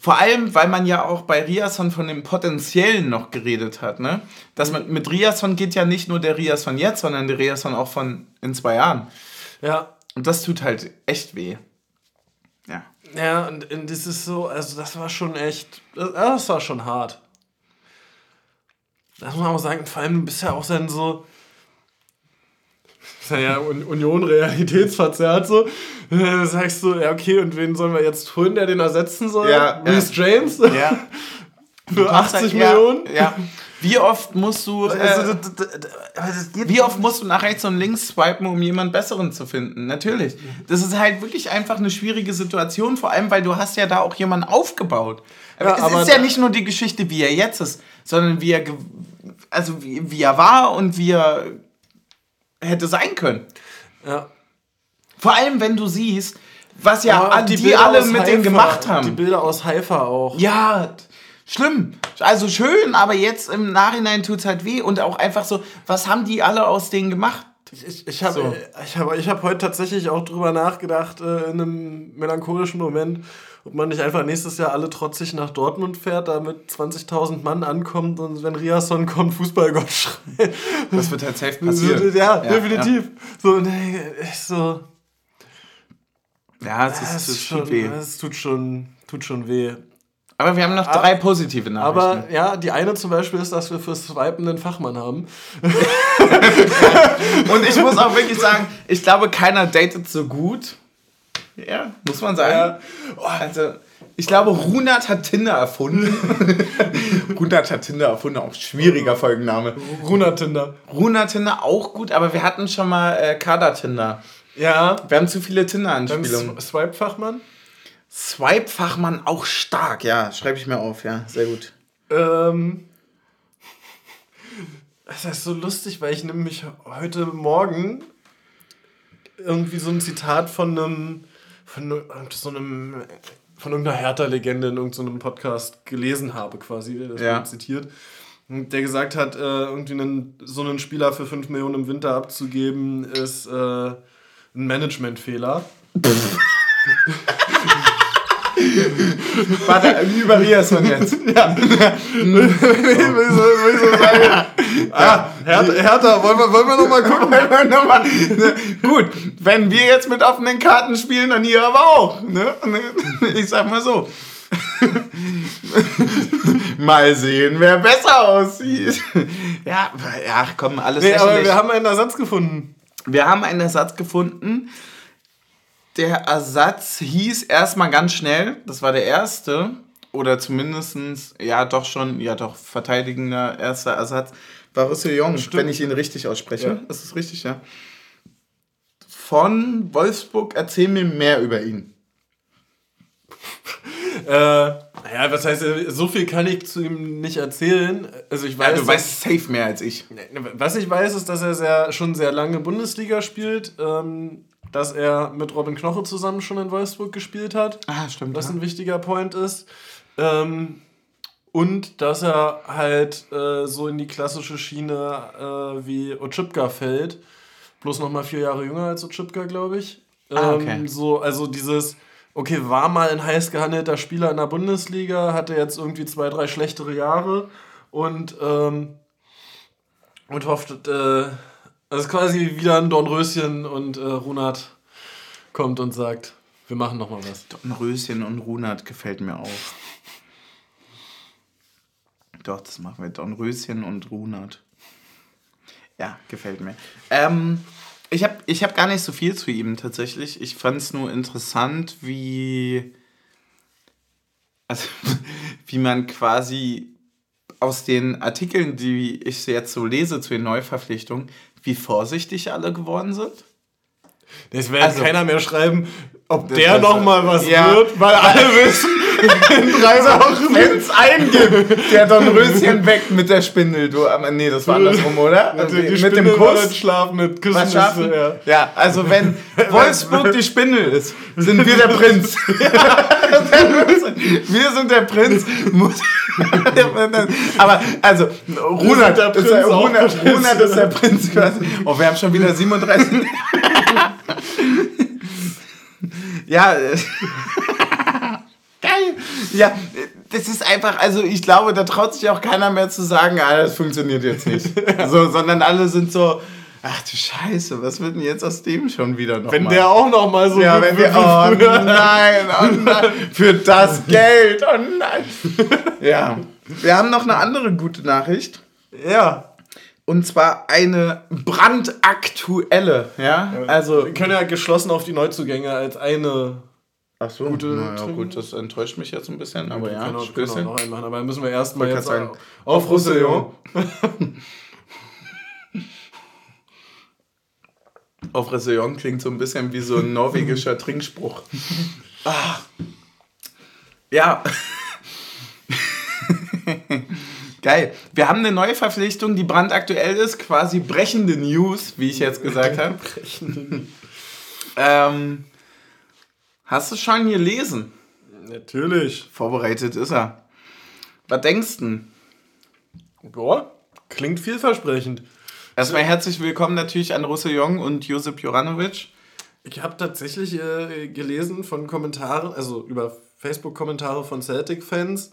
Vor allem, weil man ja auch bei Riasson von dem Potenziellen noch geredet hat, ne? Dass man, mit Riasson geht ja nicht nur der Riasson jetzt, sondern der Riasson auch von in zwei Jahren. Ja. Und das tut halt echt weh. Ja. Ja, und, und das ist so, also das war schon echt, das, das war schon hart. Das muss man auch sagen, vor allem du bist ja auch dann so, ist ja, ja Un- Union realitätsverzerrt so. Äh, sagst du, ja okay, und wen sollen wir jetzt holen, der den ersetzen soll? Ja, Reece James? Ja. Für 80 ja, Millionen? Ja. Wie oft musst du. Äh, Also, das geht wie oft musst du nach rechts und links swipen, um jemand Besseren zu finden? Natürlich. Das ist halt wirklich einfach eine schwierige Situation, vor allem, weil du hast ja da auch jemanden aufgebaut. Ja, es aber ist ja nicht nur die Geschichte, wie er jetzt ist, sondern wie er, also wie, wie er war und wie er hätte sein können. Ja. Vor allem, wenn du siehst, was ja an- die, Bilder alle mit dem gemacht Die haben. Bilder aus Haifa auch. Ja, schlimm. Also schön, aber jetzt im Nachhinein tut es halt weh. Und auch einfach so, was haben die alle aus denen gemacht? Ich, ich habe So. ich hab, ich hab heute tatsächlich auch drüber nachgedacht, äh, in einem melancholischen Moment, ob man nicht einfach nächstes Jahr alle trotzig nach Dortmund fährt, da mit 20.000 Mann ankommt und wenn Riasson kommt, Fußballgott schreit. Das wird halt safe passieren. Ja, definitiv. So, und ich so, Ja, es ist, es, ist tut schon, weh. es tut schon, tut schon weh. Aber wir haben noch drei positive Nachrichten. Aber ja, die eine zum Beispiel ist, dass wir fürs Swipen einen Fachmann haben. Und ich muss auch wirklich sagen, ich glaube, keiner datet so gut. Ja, muss man sagen. Ja. Also, ich glaube, Runat hat Tinder erfunden. Runat hat Tinder erfunden, auch schwieriger Folgenname. Runatinder. Runat Tinder auch gut, aber wir hatten schon mal äh, Kader Tinder. Ja. Wir haben zu viele Tinder-Anspielungen. Swipe-Fachmann. Swipe-Fachmann auch stark, ja. Schreibe ich mir auf, ja. Sehr gut. Ähm, das ist so lustig, weil ich nämlich heute Morgen irgendwie so ein Zitat von einem, von so einem, von irgendeiner Hertha-Legende in irgendeinem Podcast gelesen habe, quasi, das Ja. zitiert. Der gesagt hat, äh, irgendwie einen, so einen Spieler für 5 Millionen im Winter abzugeben, ist äh, ein Managementfehler. Warte, wie über Riasson jetzt. Ja. will ich so, will ich so sagen. Ah, Hertha, Hertha, wollen wir, wollen wir noch mal gucken? noch mal, ne? Gut, wenn wir jetzt mit offenen Karten spielen, dann ihr aber auch. Ne? Ich sag mal so. mal sehen, wer besser aussieht. Ja, ja komm, alles Nee, aber wir haben einen Ersatz gefunden. Wir haben einen Ersatz gefunden. Der Ersatz hieß erstmal ganz schnell, das war der erste, oder zumindestens ja doch schon, ja doch, verteidigender erster Ersatz, war Roussillon, wenn ich ihn richtig ausspreche. Ja. Ist das richtig, ja? Von Wolfsburg, erzähl mir mehr über ihn. Äh, naja, was heißt, so viel kann ich zu ihm nicht erzählen. Also ich weiß, Ja, du weißt safe mehr als ich. Was ich weiß, ist, dass er sehr, schon sehr lange Bundesliga spielt, ähm, dass er mit Robin Knoche zusammen schon in Wolfsburg gespielt hat, Ah, stimmt. was ein wichtiger Point ist. Ähm, und dass er halt äh, so in die klassische Schiene äh, wie Otschipka fällt. Bloß noch mal vier Jahre jünger als Otschipka, glaube ich. Ähm, Ah, okay. so, also dieses, okay, war mal ein heiß gehandelter Spieler in der Bundesliga, hatte jetzt irgendwie zwei, drei schlechtere Jahre und, ähm, und hofft, äh, also quasi wieder ein Dornröschen und äh, Runert kommt und sagt, wir machen noch mal was. Dornröschen und Runert gefällt mir auch. Doch, das machen wir. Dornröschen und Runert. Ja, gefällt mir. Ähm, ich habe ich hab gar nicht so viel zu ihm tatsächlich. Ich fand es nur interessant, wie, also, wie man quasi aus den Artikeln, die ich jetzt so lese zu den Neuverpflichtungen, wie vorsichtig alle geworden sind. Das wird Also- keiner mehr schreiben, ob Das- der das- noch mal was Ja. wird, weil alle wissen, in drei Wochen Wenn es einen gibt, der Dornröschen weckt mit der Spindel. Du, nee, das war andersrum, oder? mit, Also, die mit Spindel dem Kuss. Schlafen, mit Küssen Was ist, schaffen? ja. Ja, also wenn Wolfsburg die Spindel ist, sind wir der Prinz. wir sind der Prinz. Aber also, Runert, der ist, der, Prinz ist der Prinz quasi. Oh, wir haben schon wieder 37. ja, äh, geil. Ja, das ist einfach, also ich glaube, da traut sich auch keiner mehr zu sagen, ah, das funktioniert jetzt nicht. So, sondern alle sind so, ach du Scheiße, was wird denn jetzt aus dem schon wieder noch Wenn mal? der auch noch mal so ja, wenn wir, oh nein, oh nein, für das Geld, oh nein. Ja, wir haben noch eine andere gute Nachricht. Ja, Und zwar eine brandaktuelle, ja? Also, wir können ja geschlossen auf die Neuzugänge als eine. ach so, gute naja, Trinken. gut, das enttäuscht mich jetzt ein bisschen, aber ja, können auch, können auch noch einen machen, aber dann müssen wir erstmal jetzt sagen, auf Roussillon. Auf Roussillon klingt so ein bisschen wie so ein norwegischer Trinkspruch. Ah. Ja. Geil. Wir haben eine neue Verpflichtung, die brandaktuell ist, quasi brechende News, wie ich jetzt gesagt habe. ähm, hast du schon gelesen? Natürlich. Vorbereitet ist er. Was denkst du? Boah, klingt vielversprechend. Erstmal herzlich willkommen natürlich an Roussillon und Josip Joranovic. Ich habe tatsächlich äh, gelesen von Kommentaren, also über Facebook-Kommentare von Celtic-Fans.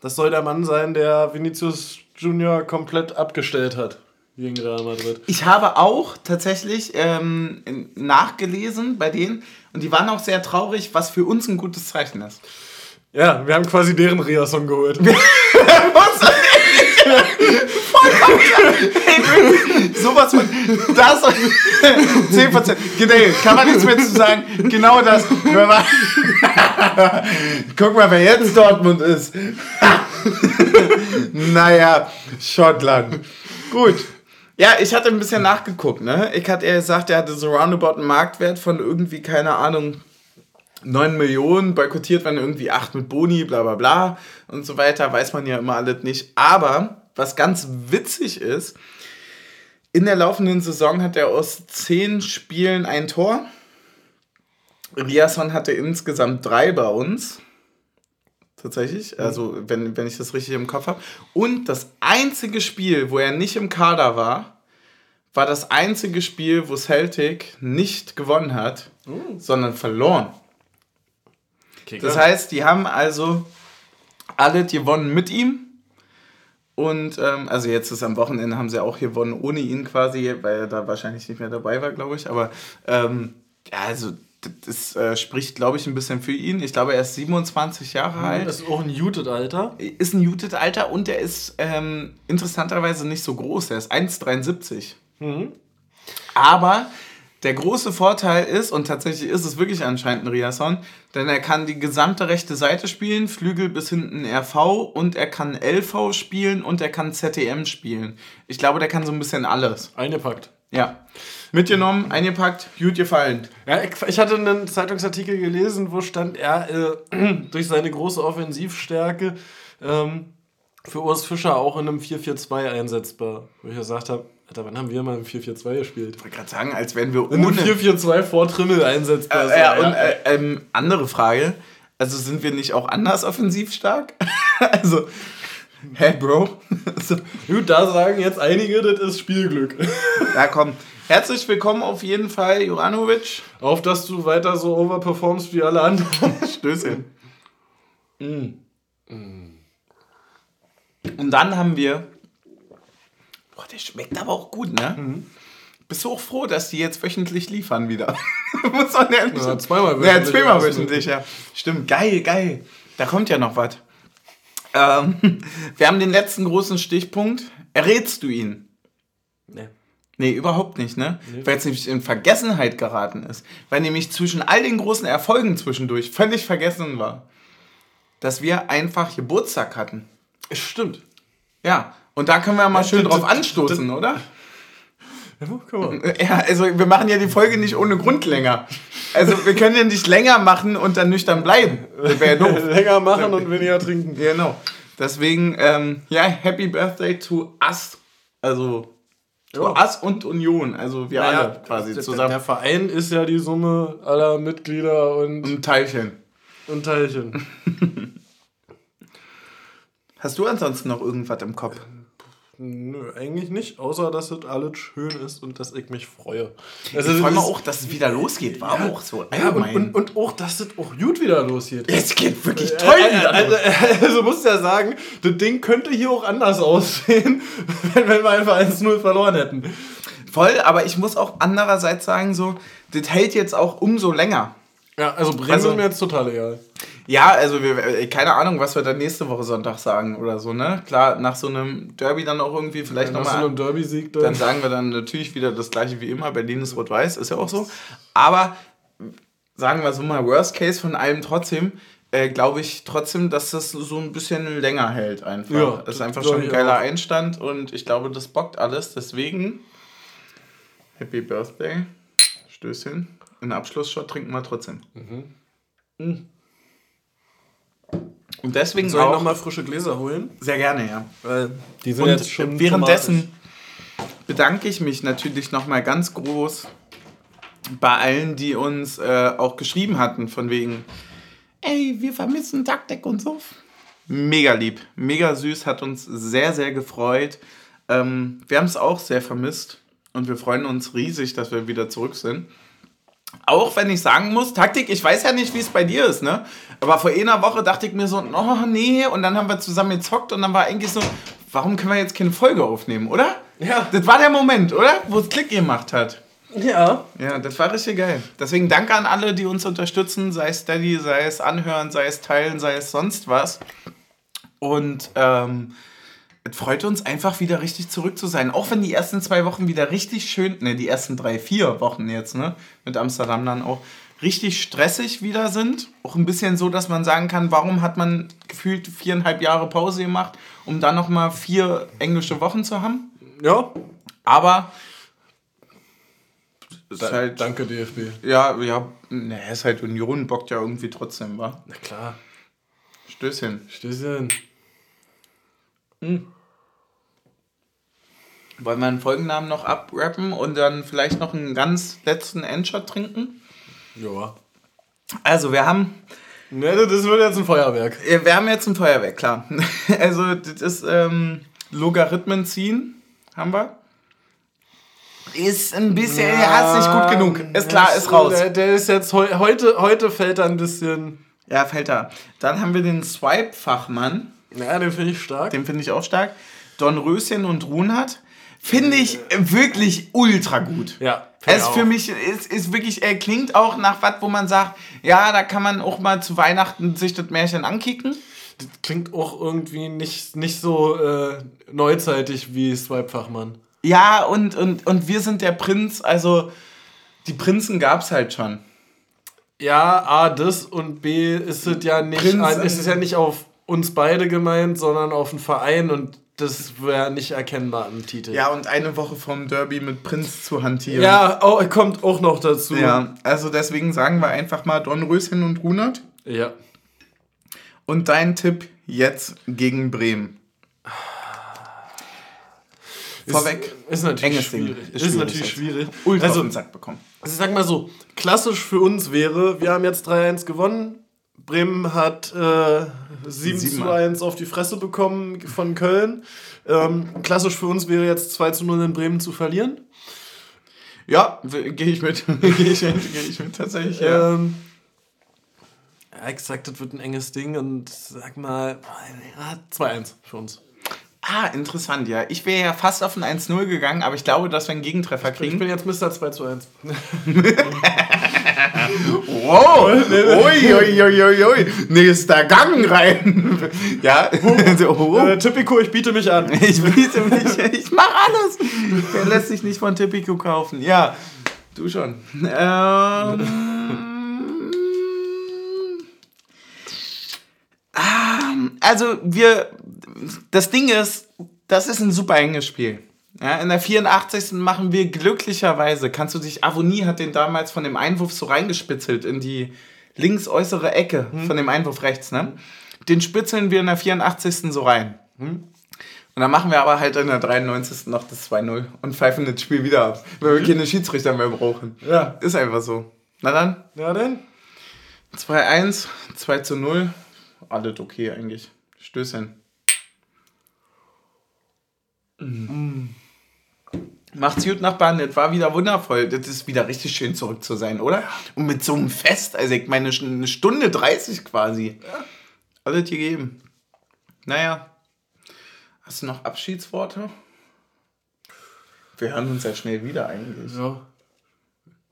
Das soll der Mann sein, der Vinicius Junior komplett abgestellt hat gegen Real Madrid. Ich habe auch tatsächlich ähm, nachgelesen bei denen und die waren auch sehr traurig, was für uns ein gutes Zeichen ist. Ja, wir haben quasi deren Riasson geholt. Sowas von das 10%. Genau, kann man nichts mehr zu sagen. Genau das. Guck mal, wer jetzt Dortmund ist. naja, Schottland. Gut. Ja, ich hatte ein bisschen nachgeguckt, ne? Ich hatte ja gesagt, er hatte so roundabout einen Marktwert von irgendwie, keine Ahnung, 9 Millionen, boykottiert werden irgendwie 8 mit Boni, bla bla bla und so weiter, weiß man ja immer alles nicht. Aber was ganz witzig ist, in der laufenden Saison hat er aus 10 Spielen ein Tor. Riasson hatte insgesamt drei bei uns. Tatsächlich, also wenn, wenn ich das richtig im Kopf habe. Und das einzige Spiel, wo er nicht im Kader war, war das einzige Spiel, wo Celtic nicht gewonnen hat, sondern verloren. Kicker. Das heißt, die haben also alle gewonnen mit ihm. Und ähm, also jetzt ist am Wochenende haben sie auch gewonnen ohne ihn quasi, weil er da wahrscheinlich nicht mehr dabei war, glaube ich. Aber ähm, ja, also das äh, spricht, glaube ich, ein bisschen für ihn. Ich glaube, er ist 27 Jahre alt. Das ist auch ein Muted-Alter. Ist ein Muted-Alter und er ist ähm, interessanterweise nicht so groß. Er ist 1,73. Aber der große Vorteil ist, und tatsächlich ist es wirklich anscheinend ein Riasson, denn er kann die gesamte rechte Seite spielen, Flügel bis hinten RV und er kann LV spielen und er kann ZTM spielen. Ich glaube, der kann so ein bisschen alles. Eingepackt. Ja. Mitgenommen, eingepackt, gut gefallen. Ja, ich, ich hatte einen Zeitungsartikel gelesen, wo stand, er äh, durch seine große Offensivstärke ähm, für Urs Fischer auch in einem 4-4-2 einsetzbar. Wo ich gesagt habe, Alter, wann haben wir mal im 4-4-2 gespielt? Ich wollte gerade sagen, als wären wir ohne... 4-4-2 vor Trimmel einsetzbar. Äh, ja, und äh, ähm, andere Frage. Also sind wir nicht auch anders offensiv stark? also, hä, Bro? so, Gut, da sagen jetzt einige, das ist Spielglück. ja, komm. Herzlich willkommen auf jeden Fall, Juranovic. Auf dass du weiter so overperformst wie alle anderen. Stößchen. Und dann haben wir. Der schmeckt aber auch gut, ne? Bist du auch froh, dass die jetzt wöchentlich liefern wieder? Muss man ehrlich Ja, zweimal Ja, wöchentlich. zweimal wöchentlich, ja. Stimmt, geil, geil. Da kommt ja noch was. Ähm, wir haben den letzten großen Stichpunkt. Errätst du ihn? Nee. Nee, überhaupt nicht, ne? Weil es nämlich in Vergessenheit geraten ist. Weil nämlich zwischen all den großen Erfolgen zwischendurch völlig vergessen war, dass wir einfach Geburtstag hatten. Stimmt. Ja, und da können wir mal schön drauf anstoßen, oder? Ja, komm mal. Ja, also wir machen ja die Folge nicht ohne Grund länger. Also wir können ja nicht länger machen und dann nüchtern bleiben. Das wäre ja doof. Länger machen und weniger trinken. Genau. Deswegen, ähm, ja, Happy Birthday to us. Also, to Ja. us und Union. Also wir alle quasi der, zusammen. Der Verein ist ja die Summe aller Mitglieder und, Ein Teilchen. und Teilchen. Hast du ansonsten noch irgendwas im Kopf? Nö, eigentlich nicht, außer dass es alles schön ist und dass ich mich freue. Also, ich freue mich auch, dass es wieder losgeht. War auch so. Ja, und, allgemein. und, und auch, dass es auch gut wieder losgeht. es geht wirklich toll Äh, wieder. also, also musst ja sagen, das Ding könnte hier auch anders aussehen, wenn, wenn wir einfach 1-0 verloren hätten. Voll, aber ich muss auch andererseits sagen, so, das hält jetzt auch umso länger. Ja, also Bremen Also- ist mir jetzt total egal. Ja, also wir, äh, keine Ahnung, was wir dann nächste Woche Sonntag sagen oder so, ne? Klar, nach so einem Derby dann auch irgendwie vielleicht Nach so nochmal. einem Derby-Sieg Dann dann. sagen wir dann natürlich wieder das gleiche wie immer. Berlin ist rot-weiß, ist ja auch so. Aber sagen wir so mal, Worst Case von allem trotzdem, äh, glaube ich trotzdem, dass das so ein bisschen länger hält einfach. Ja, das ist einfach schon ein geiler auch. Einstand und ich glaube, das bockt alles. Deswegen, Happy Birthday. Stößchen. Einen Abschlussshot trinken wir trotzdem. Mhm. Und deswegen Soll ich nochmal frische Gläser holen? sehr gerne, ja. Weil die sind Und jetzt schon währenddessen bedanke ich mich natürlich nochmal ganz groß bei allen, die uns äh, auch geschrieben hatten, von wegen, ey, wir vermissen Taktik und so. Mega lieb, mega süß, hat uns sehr, sehr gefreut. Ähm, wir haben es auch sehr vermisst und wir freuen uns riesig, dass wir wieder zurück sind. Auch wenn ich sagen muss, Taktik, ich weiß ja nicht, wie es bei dir ist, ne? Aber vor einer Woche dachte ich mir so, oh nee, und dann haben wir zusammen gezockt und dann war eigentlich so, warum können wir jetzt keine Folge aufnehmen, oder? Ja. Das war der Moment, oder? Wo es Klick gemacht hat. Ja. Ja, das war richtig geil. Deswegen danke an alle, die uns unterstützen, sei es Steady, sei es Anhören, sei es Teilen, sei es sonst was. Und ähm, es freut uns einfach wieder richtig zurück zu sein. Auch wenn die ersten zwei Wochen wieder richtig schön, ne, die ersten drei, vier Wochen jetzt, ne, mit Amsterdam dann auch richtig stressig wieder sind. Auch ein bisschen so, dass man sagen kann, warum hat man gefühlt viereinhalb Jahre Pause gemacht, um dann nochmal vier englische Wochen zu haben. Ja. Aber ist Da, halt, danke, DFB. ja, ja, ne, ist halt Union, bockt ja irgendwie trotzdem, wa? Na klar. Stößchen. Stößchen. Wollen wir einen Folgennamen noch abrappen und dann vielleicht noch einen ganz letzten Endshot trinken? Ja. Also, wir haben, Ne, das wird jetzt ein Feuerwerk. wir haben jetzt ein Feuerwerk, klar. Also, das ist ähm, Logarithmen ziehen, haben wir. Ist ein bisschen, ja, ist nicht gut genug. Ist klar, ist raus. Der, der ist jetzt heu, heute, heute fällt er ein bisschen. Ja, fällt da. Dann haben wir den Swipe-Fachmann. Ja, den finde ich stark. Den finde ich auch stark. Don Röschen und Runert. Finde ich wirklich ultra gut. Ja. Es für mich ist, ist wirklich, er klingt auch nach was, wo man sagt, ja, da kann man auch mal zu Weihnachten sich das Märchen ankicken. Das klingt auch irgendwie nicht, nicht so äh, neuzeitig wie Swipe-Fachmann. Ja, und, und, und wir sind der Prinz, also die Prinzen gab es halt schon. Ja, A, das und B ist es ja nicht, ist es ja nicht auf uns beide gemeint, sondern auf den Verein und das wäre nicht erkennbar im Titel. Ja, und eine Woche vom Derby mit Prinz zu hantieren. Ja, oh, kommt auch noch dazu. Ja, also deswegen sagen wir einfach mal Don Röschen und Runert. Ja. Und dein Tipp jetzt gegen Bremen. Vorweg. Ist natürlich enges Ding. schwierig. Ist Ist, schwierig natürlich schwierig. Ultra also, auf den Sack bekommen. Also ich sag mal so, klassisch für uns wäre, wir haben jetzt 3-1 gewonnen. Bremen hat äh, 7 zu Siebenmal. 1 auf die Fresse bekommen von Köln. Ähm, klassisch für uns wäre jetzt 2 zu 0 in Bremen zu verlieren. Ja, gehe ich mit. gehe ich mit, gehe ich mit tatsächlich. Ja. Ähm, ja, ich sag, das wird ein enges Ding und sag mal, ja, 2-1 für uns. Ah, interessant, ja. Ich wäre ja fast auf ein 1-0 gegangen, aber ich glaube, dass wir einen Gegentreffer Ich kriegen. bin jetzt Mr. 2 zu 1. Wow! Ui, ui, ui, ui, ui. Nächster Gang rein. ja, so, oh. Äh, Typico, ich biete mich an. Ich biete mich, ich mach alles. Wer lässt sich nicht von Tipico kaufen? Ja, du schon. Ähm, ah, also wir, das Ding ist, das ist ein super enges Spiel. Ja, in der 84. machen wir glücklicherweise, kannst du dich, Avonie hat den damals von dem Einwurf so reingespitzelt in die links äußere Ecke von dem Einwurf rechts, ne? Den spitzeln wir in der 84. so rein. Und dann machen wir aber halt in der 93. noch das 2-0 und pfeifen das Spiel wieder ab, weil wir keine Schiedsrichter mehr brauchen. Ja. Ist einfach so. Na dann, Ja, denn? 2-1, 2 zu 0. Alles okay eigentlich. Stößchen. Macht's gut, Nachbarn. Das war wieder wundervoll. Das ist wieder richtig schön zurück zu sein, oder? Und mit so einem Fest, also ich meine, eine Stunde 30 quasi. Alles gegeben. Naja. Hast du noch Abschiedsworte? Wir hören uns ja schnell wieder eigentlich. Ja.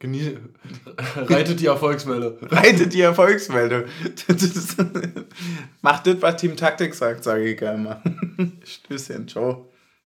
Genieße. Reitet die Erfolgswelle. Reitet die ist- Macht das, was Team Taktik sagt, sage ich gerne mal. Stößchen, ciao.